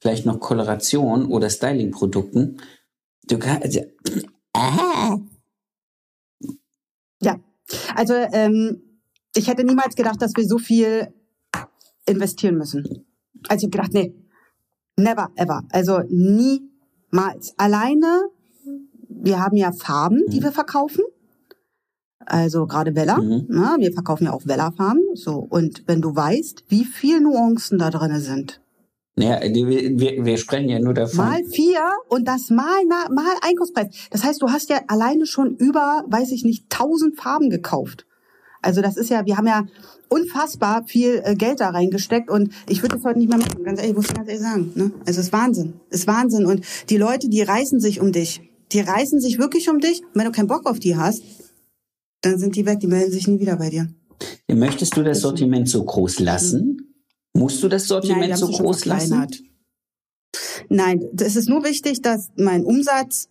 vielleicht noch Koloration oder Stylingprodukten. Du kannst, also, aha. Ja, also ähm, ich hätte niemals gedacht, dass wir so viel investieren müssen. Also ich habe gedacht, nee, never ever. Also nie Malz. Alleine, wir haben ja Farben, die mhm. wir verkaufen. Also gerade Vella. Mhm. Na, wir verkaufen ja auch Vella-Farben. So. Und wenn du weißt, wie viel Nuancen da drin sind. Naja, wir, wir, wir sprechen ja nur davon. Mal vier und das mal, mal Einkaufspreis. Das heißt, du hast ja alleine schon über, weiß ich nicht, tausend Farben gekauft. Also das ist ja, wir haben ja unfassbar viel äh, Geld da reingesteckt und ich würde das heute nicht mehr machen. Ganz ehrlich, muss ich ganz ehrlich sagen. Ne? Also es ist Wahnsinn, es ist Wahnsinn und die Leute, die reißen sich um dich, die reißen sich wirklich um dich. Und wenn du keinen Bock auf die hast, dann sind die weg, die melden sich nie wieder bei dir. Möchtest du das Sortiment so groß lassen? Musst du das Sortiment Nein, so groß lassen? Nein, es ist nur wichtig, dass mein Umsatz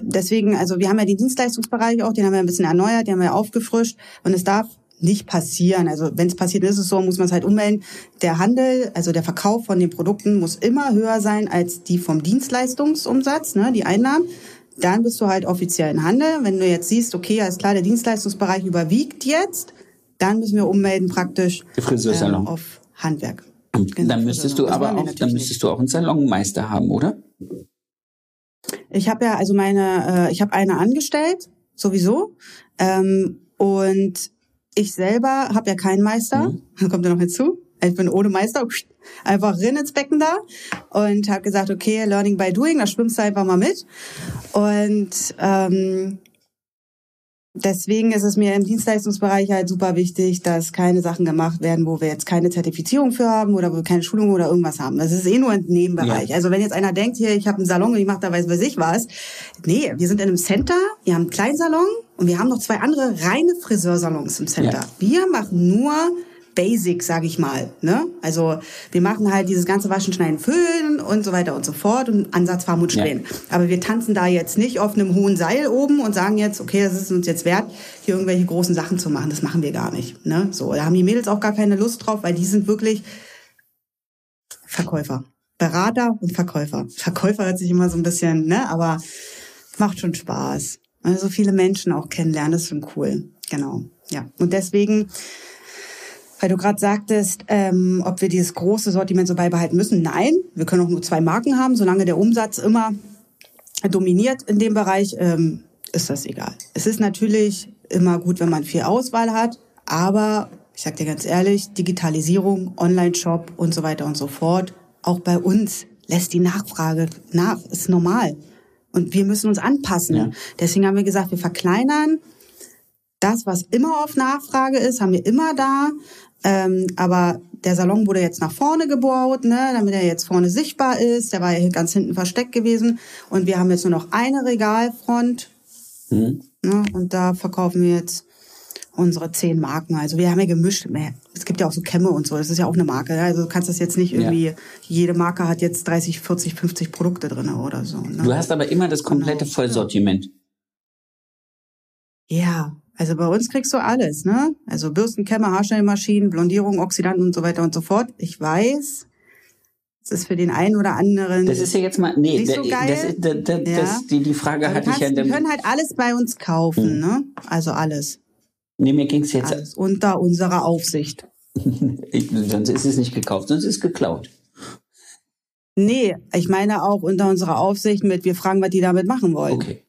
deswegen, also wir haben ja den Dienstleistungsbereich auch, den haben wir ein bisschen erneuert, den haben wir aufgefrischt und es darf nicht passieren. Also wenn es passiert, ist es so, muss man es halt ummelden. Der Handel, also der Verkauf von den Produkten muss immer höher sein als die vom Dienstleistungsumsatz, ne, die Einnahmen. Dann bist du halt offiziell in Handel. Wenn du jetzt siehst, okay, alles klar, der Dienstleistungsbereich überwiegt jetzt, dann müssen wir ummelden praktisch äh, auf Handwerk. Genau, dann müsstest du aber auch, dann müsstest nicht. du auch einen Salonmeister haben, oder? Ich habe ja also meine, äh, ich habe eine angestellt, sowieso. Ähm, und ich selber habe ja keinen Meister, mhm. dann kommt er noch hinzu. Ich bin ohne Meister, einfach rein ins Becken da und habe gesagt, okay, Learning by Doing, da schwimmst du einfach mal mit. Und ähm, deswegen ist es mir im Dienstleistungsbereich halt super wichtig, dass keine Sachen gemacht werden, wo wir jetzt keine Zertifizierung für haben oder wo wir keine Schulung oder irgendwas haben. Das ist eh nur ein Nebenbereich. Ja. Also wenn jetzt einer denkt, hier, ich habe einen Salon und ich mache da weiß weiß ich was. Nee, wir sind in einem Center, wir haben einen kleinen Salon und wir haben noch zwei andere reine Friseursalons im Center. Ja. Wir machen nur Basic, sage ich mal. Ne? Also wir machen halt dieses ganze Waschen, Schneiden, Füllen und so weiter und so fort und Ansatz, Farben und Strähnen. Ja. Aber wir tanzen da jetzt nicht auf einem hohen Seil oben und sagen jetzt, okay, das ist uns jetzt wert, hier irgendwelche großen Sachen zu machen. Das machen wir gar nicht. Ne? So, da haben die Mädels auch gar keine Lust drauf, weil die sind wirklich Verkäufer. Berater und Verkäufer. Verkäufer hört sich immer so ein bisschen, ne, aber macht schon Spaß. Also viele Menschen auch kennenlernen, das ist schon cool. Genau. Ja. Und deswegen weil du gerade sagtest, ähm, ob wir dieses große Sortiment so beibehalten müssen. Nein, wir können auch nur zwei Marken haben, solange der Umsatz immer dominiert in dem Bereich, ähm, ist das egal. Es ist natürlich immer gut, wenn man viel Auswahl hat, aber ich sag dir ganz ehrlich, Digitalisierung, Online-Shop und so weiter und so fort, auch bei uns lässt die Nachfrage nach, ist normal. Und wir müssen uns anpassen. Ja. Deswegen haben wir gesagt, wir verkleinern das, was immer auf Nachfrage ist, haben wir immer da. Ähm, aber der Salon wurde jetzt nach vorne gebaut, ne, damit er jetzt vorne sichtbar ist. Der war ja ganz hinten versteckt gewesen. Und wir haben jetzt nur noch eine Regalfront. Mhm. Ne, und da verkaufen wir jetzt unsere zehn Marken. Also wir haben ja gemischt. Es gibt ja auch so Kämme und so. Das ist ja auch eine Marke. Also du kannst das jetzt nicht irgendwie, ja. jede Marke hat jetzt 30, 40, 50 Produkte drin oder so. Ne? Du hast aber immer das komplette genau. Vollsortiment. Ja, also bei uns kriegst du alles, ne? Also Bürstenkämme, Haarschnellmaschinen, Blondierung, Oxidanten und so weiter und so fort. Ich weiß, das ist für den einen oder anderen. Das ist ja jetzt mal, nee, nicht so geil. Das, das, das, ja. die, die Frage Aber hatte kannst, ich ja. Die können halt alles bei uns kaufen, hm. ne? Also alles. Nee, mir ging's jetzt. Alles unter unserer Aufsicht. sonst ist es nicht gekauft, sonst ist es geklaut. Nee, ich meine auch unter unserer Aufsicht mit, wir fragen, was die damit machen wollen. Okay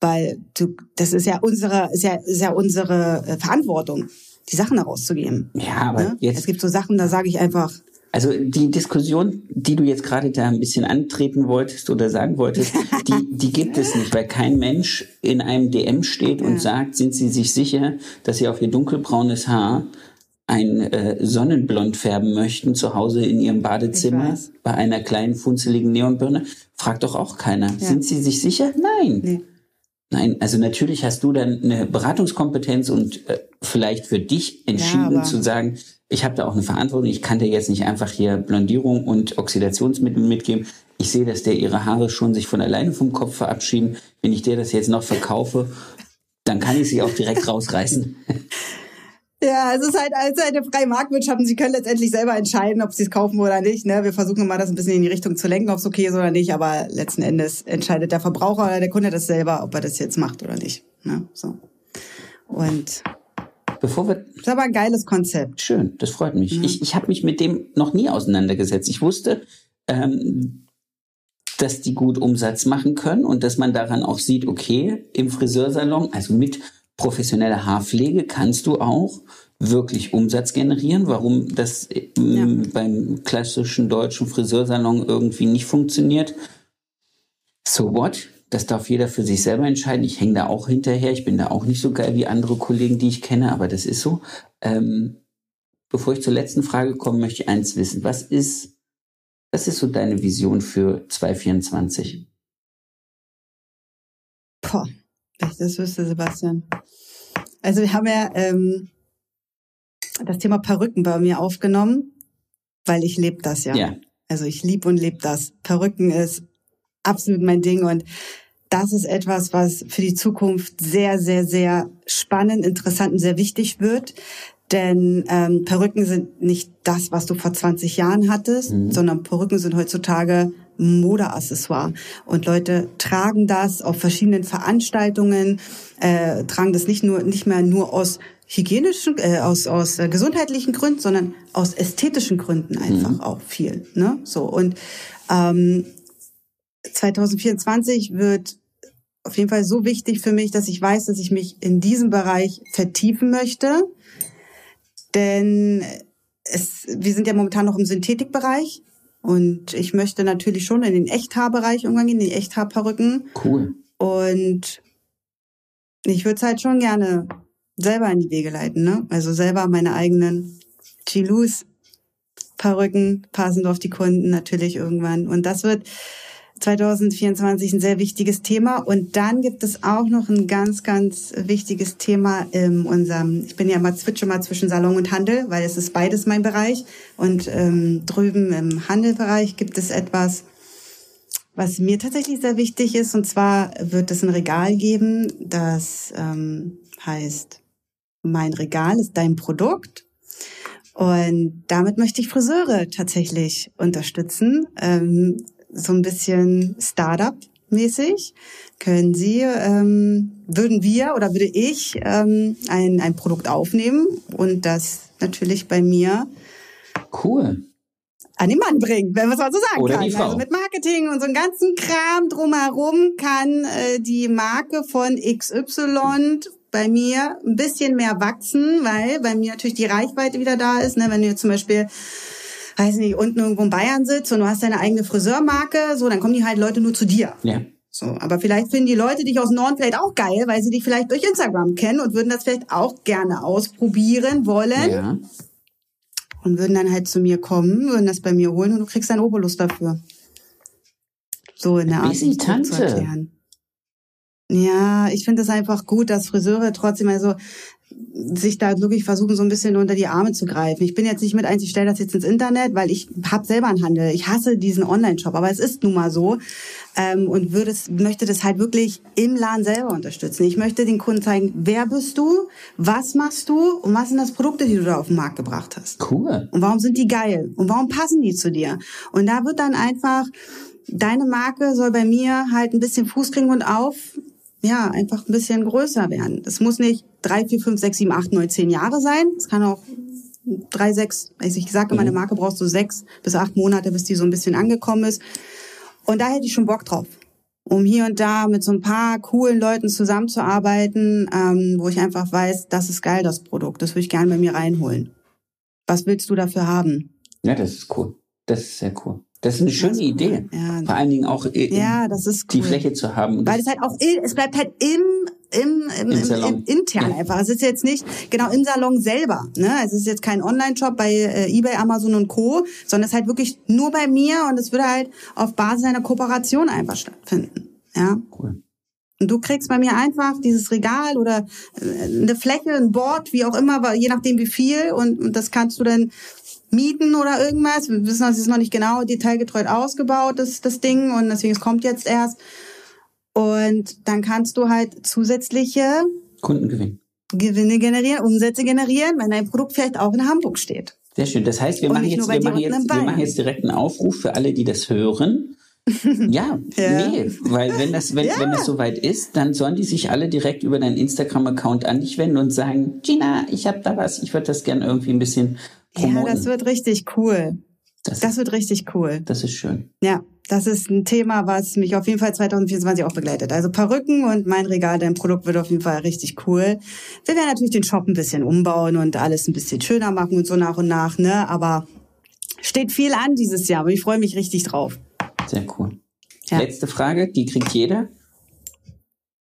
weil du, das ist ja unsere, ist ja, ist ja unsere äh, Verantwortung, die Sachen herauszugeben. Ja, aber ne? jetzt. Es gibt so Sachen, da sage ich einfach. Also die Diskussion, die du jetzt gerade da ein bisschen antreten wolltest oder sagen wolltest, die, die gibt es nicht, weil kein Mensch in einem DM steht und ja. sagt, sind Sie sich sicher, dass Sie auf Ihr dunkelbraunes Haar ein äh, Sonnenblond färben möchten zu Hause in ihrem Badezimmer bei einer kleinen funzeligen Neonbirne, fragt doch auch keiner. Ja. Sind Sie sich sicher? Nein. Nee. Nein, also natürlich hast du dann eine Beratungskompetenz und äh, vielleicht für dich entschieden ja, zu sagen, ich habe da auch eine Verantwortung, ich kann dir jetzt nicht einfach hier Blondierung und Oxidationsmittel mitgeben. Ich sehe, dass der ihre Haare schon sich von alleine vom Kopf verabschieden. Wenn ich dir das jetzt noch verkaufe, dann kann ich sie auch direkt rausreißen. Ja, es ist halt, es ist halt eine freie Marktwirtschaft und sie können letztendlich selber entscheiden, ob sie es kaufen oder nicht. Ne? Wir versuchen mal, das ein bisschen in die Richtung zu lenken, ob es okay ist oder nicht, aber letzten Endes entscheidet der Verbraucher oder der Kunde das selber, ob er das jetzt macht oder nicht. Ne? So. Und Bevor wir das ist aber ein geiles Konzept. Schön, das freut mich. Mhm. Ich, ich habe mich mit dem noch nie auseinandergesetzt. Ich wusste, ähm, dass die gut Umsatz machen können und dass man daran auch sieht, okay, im Friseursalon, also mit professionelle Haarpflege kannst du auch wirklich Umsatz generieren. Warum das ja. beim klassischen deutschen Friseursalon irgendwie nicht funktioniert. So what? Das darf jeder für sich selber entscheiden. Ich hänge da auch hinterher. Ich bin da auch nicht so geil wie andere Kollegen, die ich kenne, aber das ist so. Ähm, bevor ich zur letzten Frage komme, möchte ich eins wissen. Was ist, was ist so deine Vision für 2024? Boah, ich das wüsste, Sebastian. Also wir haben ja ähm, das Thema Perücken bei mir aufgenommen, weil ich lebe das ja. ja. Also ich lieb und lebe das. Perücken ist absolut mein Ding und das ist etwas, was für die Zukunft sehr, sehr, sehr spannend, interessant und sehr wichtig wird. Denn ähm, Perücken sind nicht das, was du vor 20 Jahren hattest, mhm. sondern Perücken sind heutzutage Modeaccessoire. Und Leute tragen das auf verschiedenen Veranstaltungen, äh, tragen das nicht nur nicht mehr nur aus hygienischen, äh, aus aus äh, gesundheitlichen Gründen, sondern aus ästhetischen Gründen einfach mhm. auch viel. Ne? So und ähm, 2024 wird auf jeden Fall so wichtig für mich, dass ich weiß, dass ich mich in diesem Bereich vertiefen möchte. Denn es, wir sind ja momentan noch im Synthetikbereich. Und ich möchte natürlich schon in den Echthaarbereich irgendwann gehen, in die Echthaarperücken. Cool. Und ich würde es halt schon gerne selber in die Wege leiten, ne? Also selber meine eigenen Chilus, Perücken, passend auf die Kunden natürlich irgendwann. Und das wird 2024 ein sehr wichtiges Thema. Und dann gibt es auch noch ein ganz, ganz wichtiges Thema in unserem, ich bin ja mal switche mal zwischen Salon und Handel, weil es ist beides mein Bereich. Und ähm, drüben im Handelbereich gibt es etwas, was mir tatsächlich sehr wichtig ist. Und zwar wird es ein Regal geben, das ähm, heißt, mein Regal ist dein Produkt. Und damit möchte ich Friseure tatsächlich unterstützen. Ähm, so ein bisschen Startup-mäßig. Können Sie, ähm, würden wir oder würde ich ähm, ein, ein Produkt aufnehmen und das natürlich bei mir Cool. an den Mann bringen, wenn man es mal so sagen Oder kann. die Frau. Also mit Marketing und so einem ganzen Kram drumherum kann äh, die Marke von XY bei mir ein bisschen mehr wachsen, weil bei mir natürlich die Reichweite wieder da ist. Ne? Wenn du jetzt zum Beispiel weiß nicht, unten irgendwo in Bayern sitzt und du hast deine eigene Friseurmarke, so, dann kommen die halt Leute nur zu dir. Ja. So, aber vielleicht finden die Leute dich aus Norden vielleicht auch geil, weil sie dich vielleicht durch Instagram kennen und würden das vielleicht auch gerne ausprobieren wollen Ja. und würden dann halt zu mir kommen, würden das bei mir holen und du kriegst einen Obolus dafür. So in der Art Busy Tante. erklären. Ja, ich finde es einfach gut, dass Friseure trotzdem also sich da wirklich versuchen, so ein bisschen unter die Arme zu greifen. Ich bin jetzt nicht mit eins, ich stelle das jetzt ins Internet, weil ich habe selber einen Handel. Ich hasse diesen Online-Shop, aber es ist nun mal so. Ähm, und würde es, möchte das halt wirklich im Laden selber unterstützen. Ich möchte den Kunden zeigen, wer bist du, was machst du und was sind das Produkte, die du da auf den Markt gebracht hast. Cool. Und warum sind die geil? Und warum passen die zu dir? Und da wird dann einfach, deine Marke soll bei mir halt ein bisschen Fuß kriegen und auf, ja, einfach ein bisschen größer werden. Das muss nicht drei, vier, fünf, sechs, sieben, acht, neun, zehn Jahre sein. Es kann auch drei, sechs, also ich sage immer, eine Marke brauchst du sechs bis acht Monate, bis die so ein bisschen angekommen ist. Und da hätte ich schon Bock drauf. Um hier und da mit so ein paar coolen Leuten zusammenzuarbeiten, ähm, wo ich einfach weiß, das ist geil, das Produkt. Das würde ich gerne bei mir reinholen. Was willst du dafür haben? Ja, das ist cool. Das ist sehr cool. Das ist eine schöne Idee. Ja. Vor allen Dingen auch äh, Ja, das ist cool. die Fläche zu haben. Weil es halt auch, es bleibt halt im, im, im, Im Salon. im intern Ja. einfach. Es ist jetzt nicht genau im Salon selber. Ne? Es ist jetzt kein Online-Shop bei äh, eBay, Amazon und Co., sondern es ist halt wirklich nur bei mir und es würde halt auf Basis einer Kooperation einfach stattfinden. Ja. cool. Und du kriegst bei mir einfach dieses Regal oder äh, eine Fläche, ein Board, wie auch immer, je nachdem wie viel und, und das kannst du dann mieten oder irgendwas. Wir wissen, das ist noch nicht genau detailgetreu ausgebaut, das, das Ding und deswegen es kommt jetzt erst. Und dann kannst du halt zusätzliche Kundengewinn. Gewinne generieren, Umsätze generieren, wenn dein Produkt vielleicht auch in Hamburg steht. Sehr schön. Das heißt, wir machen jetzt, wir machen jetzt, wir machen jetzt direkt einen Aufruf für alle, die das hören. Ja, Ja. nee, weil wenn das, wenn, Ja. wenn das soweit ist, dann sollen die sich alle direkt über deinen Instagram-Account an dich wenden und sagen, Gina, ich habe da was, ich würde das gerne irgendwie ein bisschen promoten. Ja, das wird richtig cool. das, Das wird richtig cool. das ist schön. Ja, das ist ein Thema, was mich auf jeden Fall 2024 auch begleitet. Also Perücken und mein Regal, dein Produkt wird auf jeden Fall richtig cool. Wir werden natürlich den Shop ein bisschen umbauen und alles ein bisschen schöner machen und so nach und nach, ne? Aber steht viel an dieses Jahr, aber ich freue mich richtig drauf. Sehr cool. Ja. Letzte Frage, die kriegt jeder.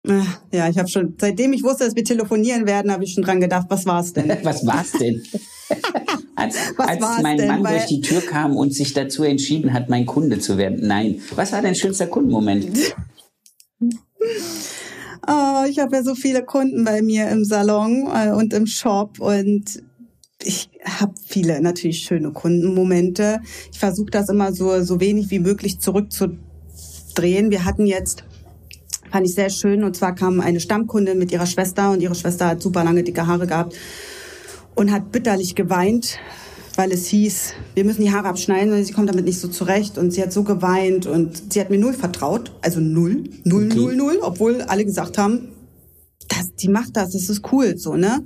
Äh, Ja, ich habe schon, seitdem ich wusste, dass wir telefonieren werden, habe ich schon dran gedacht, was war's denn? Was war's denn? als als mein denn? Mann Weil- durch die Tür kam und sich dazu entschieden hat, mein Kunde zu werden. Nein. Was war dein schönster Kundenmoment? Oh, ich habe ja so viele Kunden bei mir im Salon äh, und im Shop und ich habe viele natürlich schöne Kundenmomente. Ich versuche das immer so so wenig wie möglich zurückzudrehen. Wir hatten jetzt fand ich sehr schön und zwar kam eine Stammkundin mit ihrer Schwester und ihre Schwester hat super lange dicke Haare gehabt und hat bitterlich geweint, weil es hieß, wir müssen die Haare abschneiden, weil sie kommt damit nicht so zurecht und sie hat so geweint und sie hat mir null vertraut, also null, null, Okay. null, null, obwohl alle gesagt haben, das, die macht das, das ist cool, so, ne?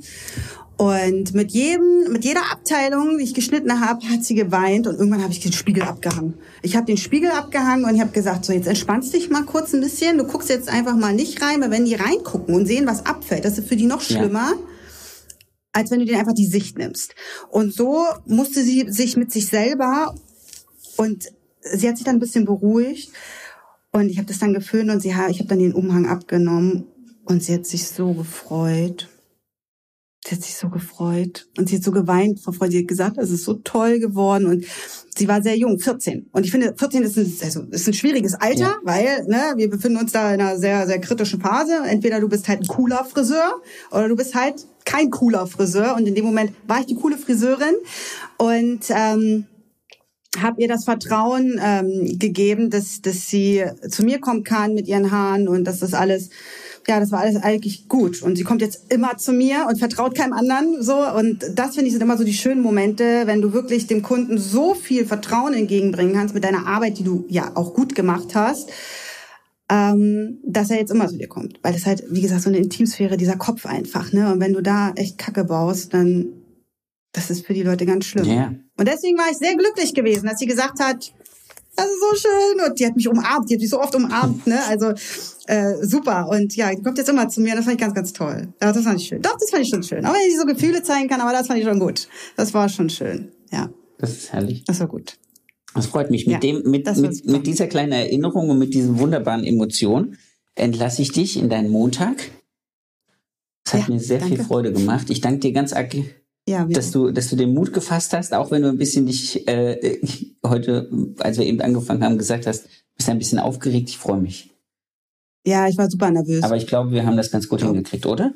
Und mit jedem, mit jeder Abteilung, die ich geschnitten habe, hat sie geweint und irgendwann habe ich den Spiegel abgehangen. Ich habe den Spiegel abgehangen und ich habe gesagt, so jetzt entspannst dich mal kurz ein bisschen. Du guckst jetzt einfach mal nicht rein, weil wenn die reingucken und sehen, was abfällt, das ist für die noch Ja. Als wenn du dir einfach die Sicht nimmst. Und so musste sie sich mit sich selber und sie hat sich dann ein bisschen beruhigt und ich habe das dann geföhnt und sie, ich habe dann den Umhang abgenommen Und sie hat sich so gefreut. Sie hat sich so gefreut und sie hat so geweint vor Freude. Sie hat gesagt, es ist so toll geworden und sie war sehr jung, 14. Und ich finde, 14 ist ein, also, ist ein schwieriges Alter, ja. weil ne, wir befinden uns da in einer sehr, sehr kritischen Phase. Entweder du bist halt ein cooler Friseur oder du bist halt kein cooler Friseur. Und in dem Moment war ich die coole Friseurin und ähm, habe ihr das Vertrauen ähm, gegeben, dass, dass sie zu mir kommen kann mit ihren Haaren und dass das alles ja, das war alles eigentlich gut. Und sie kommt jetzt immer zu mir und vertraut keinem anderen so. Und das finde ich sind immer so die schönen Momente, wenn du wirklich dem Kunden so viel Vertrauen entgegenbringen kannst mit deiner Arbeit, die du ja auch gut gemacht hast, ähm, dass er jetzt immer zu dir kommt. Weil das halt, wie gesagt, so eine Intimsphäre, dieser Kopf einfach, ne? Und wenn du da echt Kacke baust, dann das ist für die Leute ganz schlimm. Yeah. Und deswegen war ich sehr glücklich gewesen, dass sie gesagt hat, das ist so schön. Und die hat mich umarmt, die hat mich so oft umarmt, ne? Also äh, super. Und ja, die kommt jetzt immer zu mir. Das fand ich ganz, ganz toll. Ja, das fand ich schön. Doch, das fand ich schon schön. Auch wenn ich so Gefühle zeigen kann, aber das fand ich schon gut. Das war schon schön. Ja. Das ist herrlich. Das war gut. Das freut mich. Mit ja, dem, mit, mit, mit dieser kleinen Erinnerung und mit diesen wunderbaren Emotionen entlasse ich dich in deinen Montag. Es hat ja, mir sehr danke. viel Freude gemacht. Ich danke dir ganz arg ja, dass du, dass du den Mut gefasst hast, auch wenn du ein bisschen dich äh, heute, als wir eben angefangen haben, gesagt hast, bist ein bisschen aufgeregt. Ich freue mich. Ja, ich war super nervös. Aber ich glaube, wir haben das ganz gut hingekriegt, oder?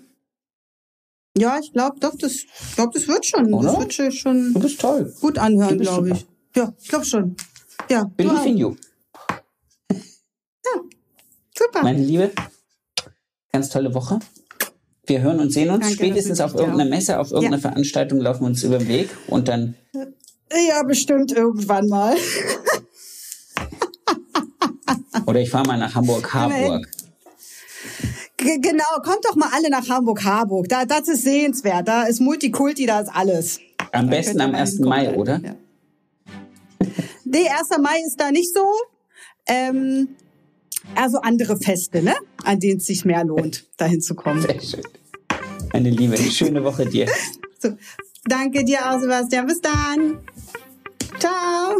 Ja, ich glaube, doch, das, ich glaube, das wird schon. Oder? Das wird schon. Du bist toll. Gut anhören, glaube ich. Ja, ich glaube schon. Ja. Believe in you. Ja, super. Meine Liebe, ganz tolle Woche. Wir hören und sehen uns Danke, spätestens auf irgendeiner Messe, auf irgendeiner ja. Veranstaltung laufen wir uns über den Weg und dann. Ja, bestimmt irgendwann mal. Oder ich fahre mal nach Hamburg-Harburg. Genau, kommt doch mal alle nach Hamburg-Harburg. Da, das ist sehenswert. Da ist Multikulti, da ist alles. Am da besten am 1. Mai, oder? Ja. Nee, 1. Mai ist da nicht so. Ähm, also andere Feste, ne? An denen es sich mehr lohnt, dahin zu kommen. Sehr schön. Meine Liebe, eine schöne Woche dir. So, danke dir auch, Sebastian. Bis dann. Ciao.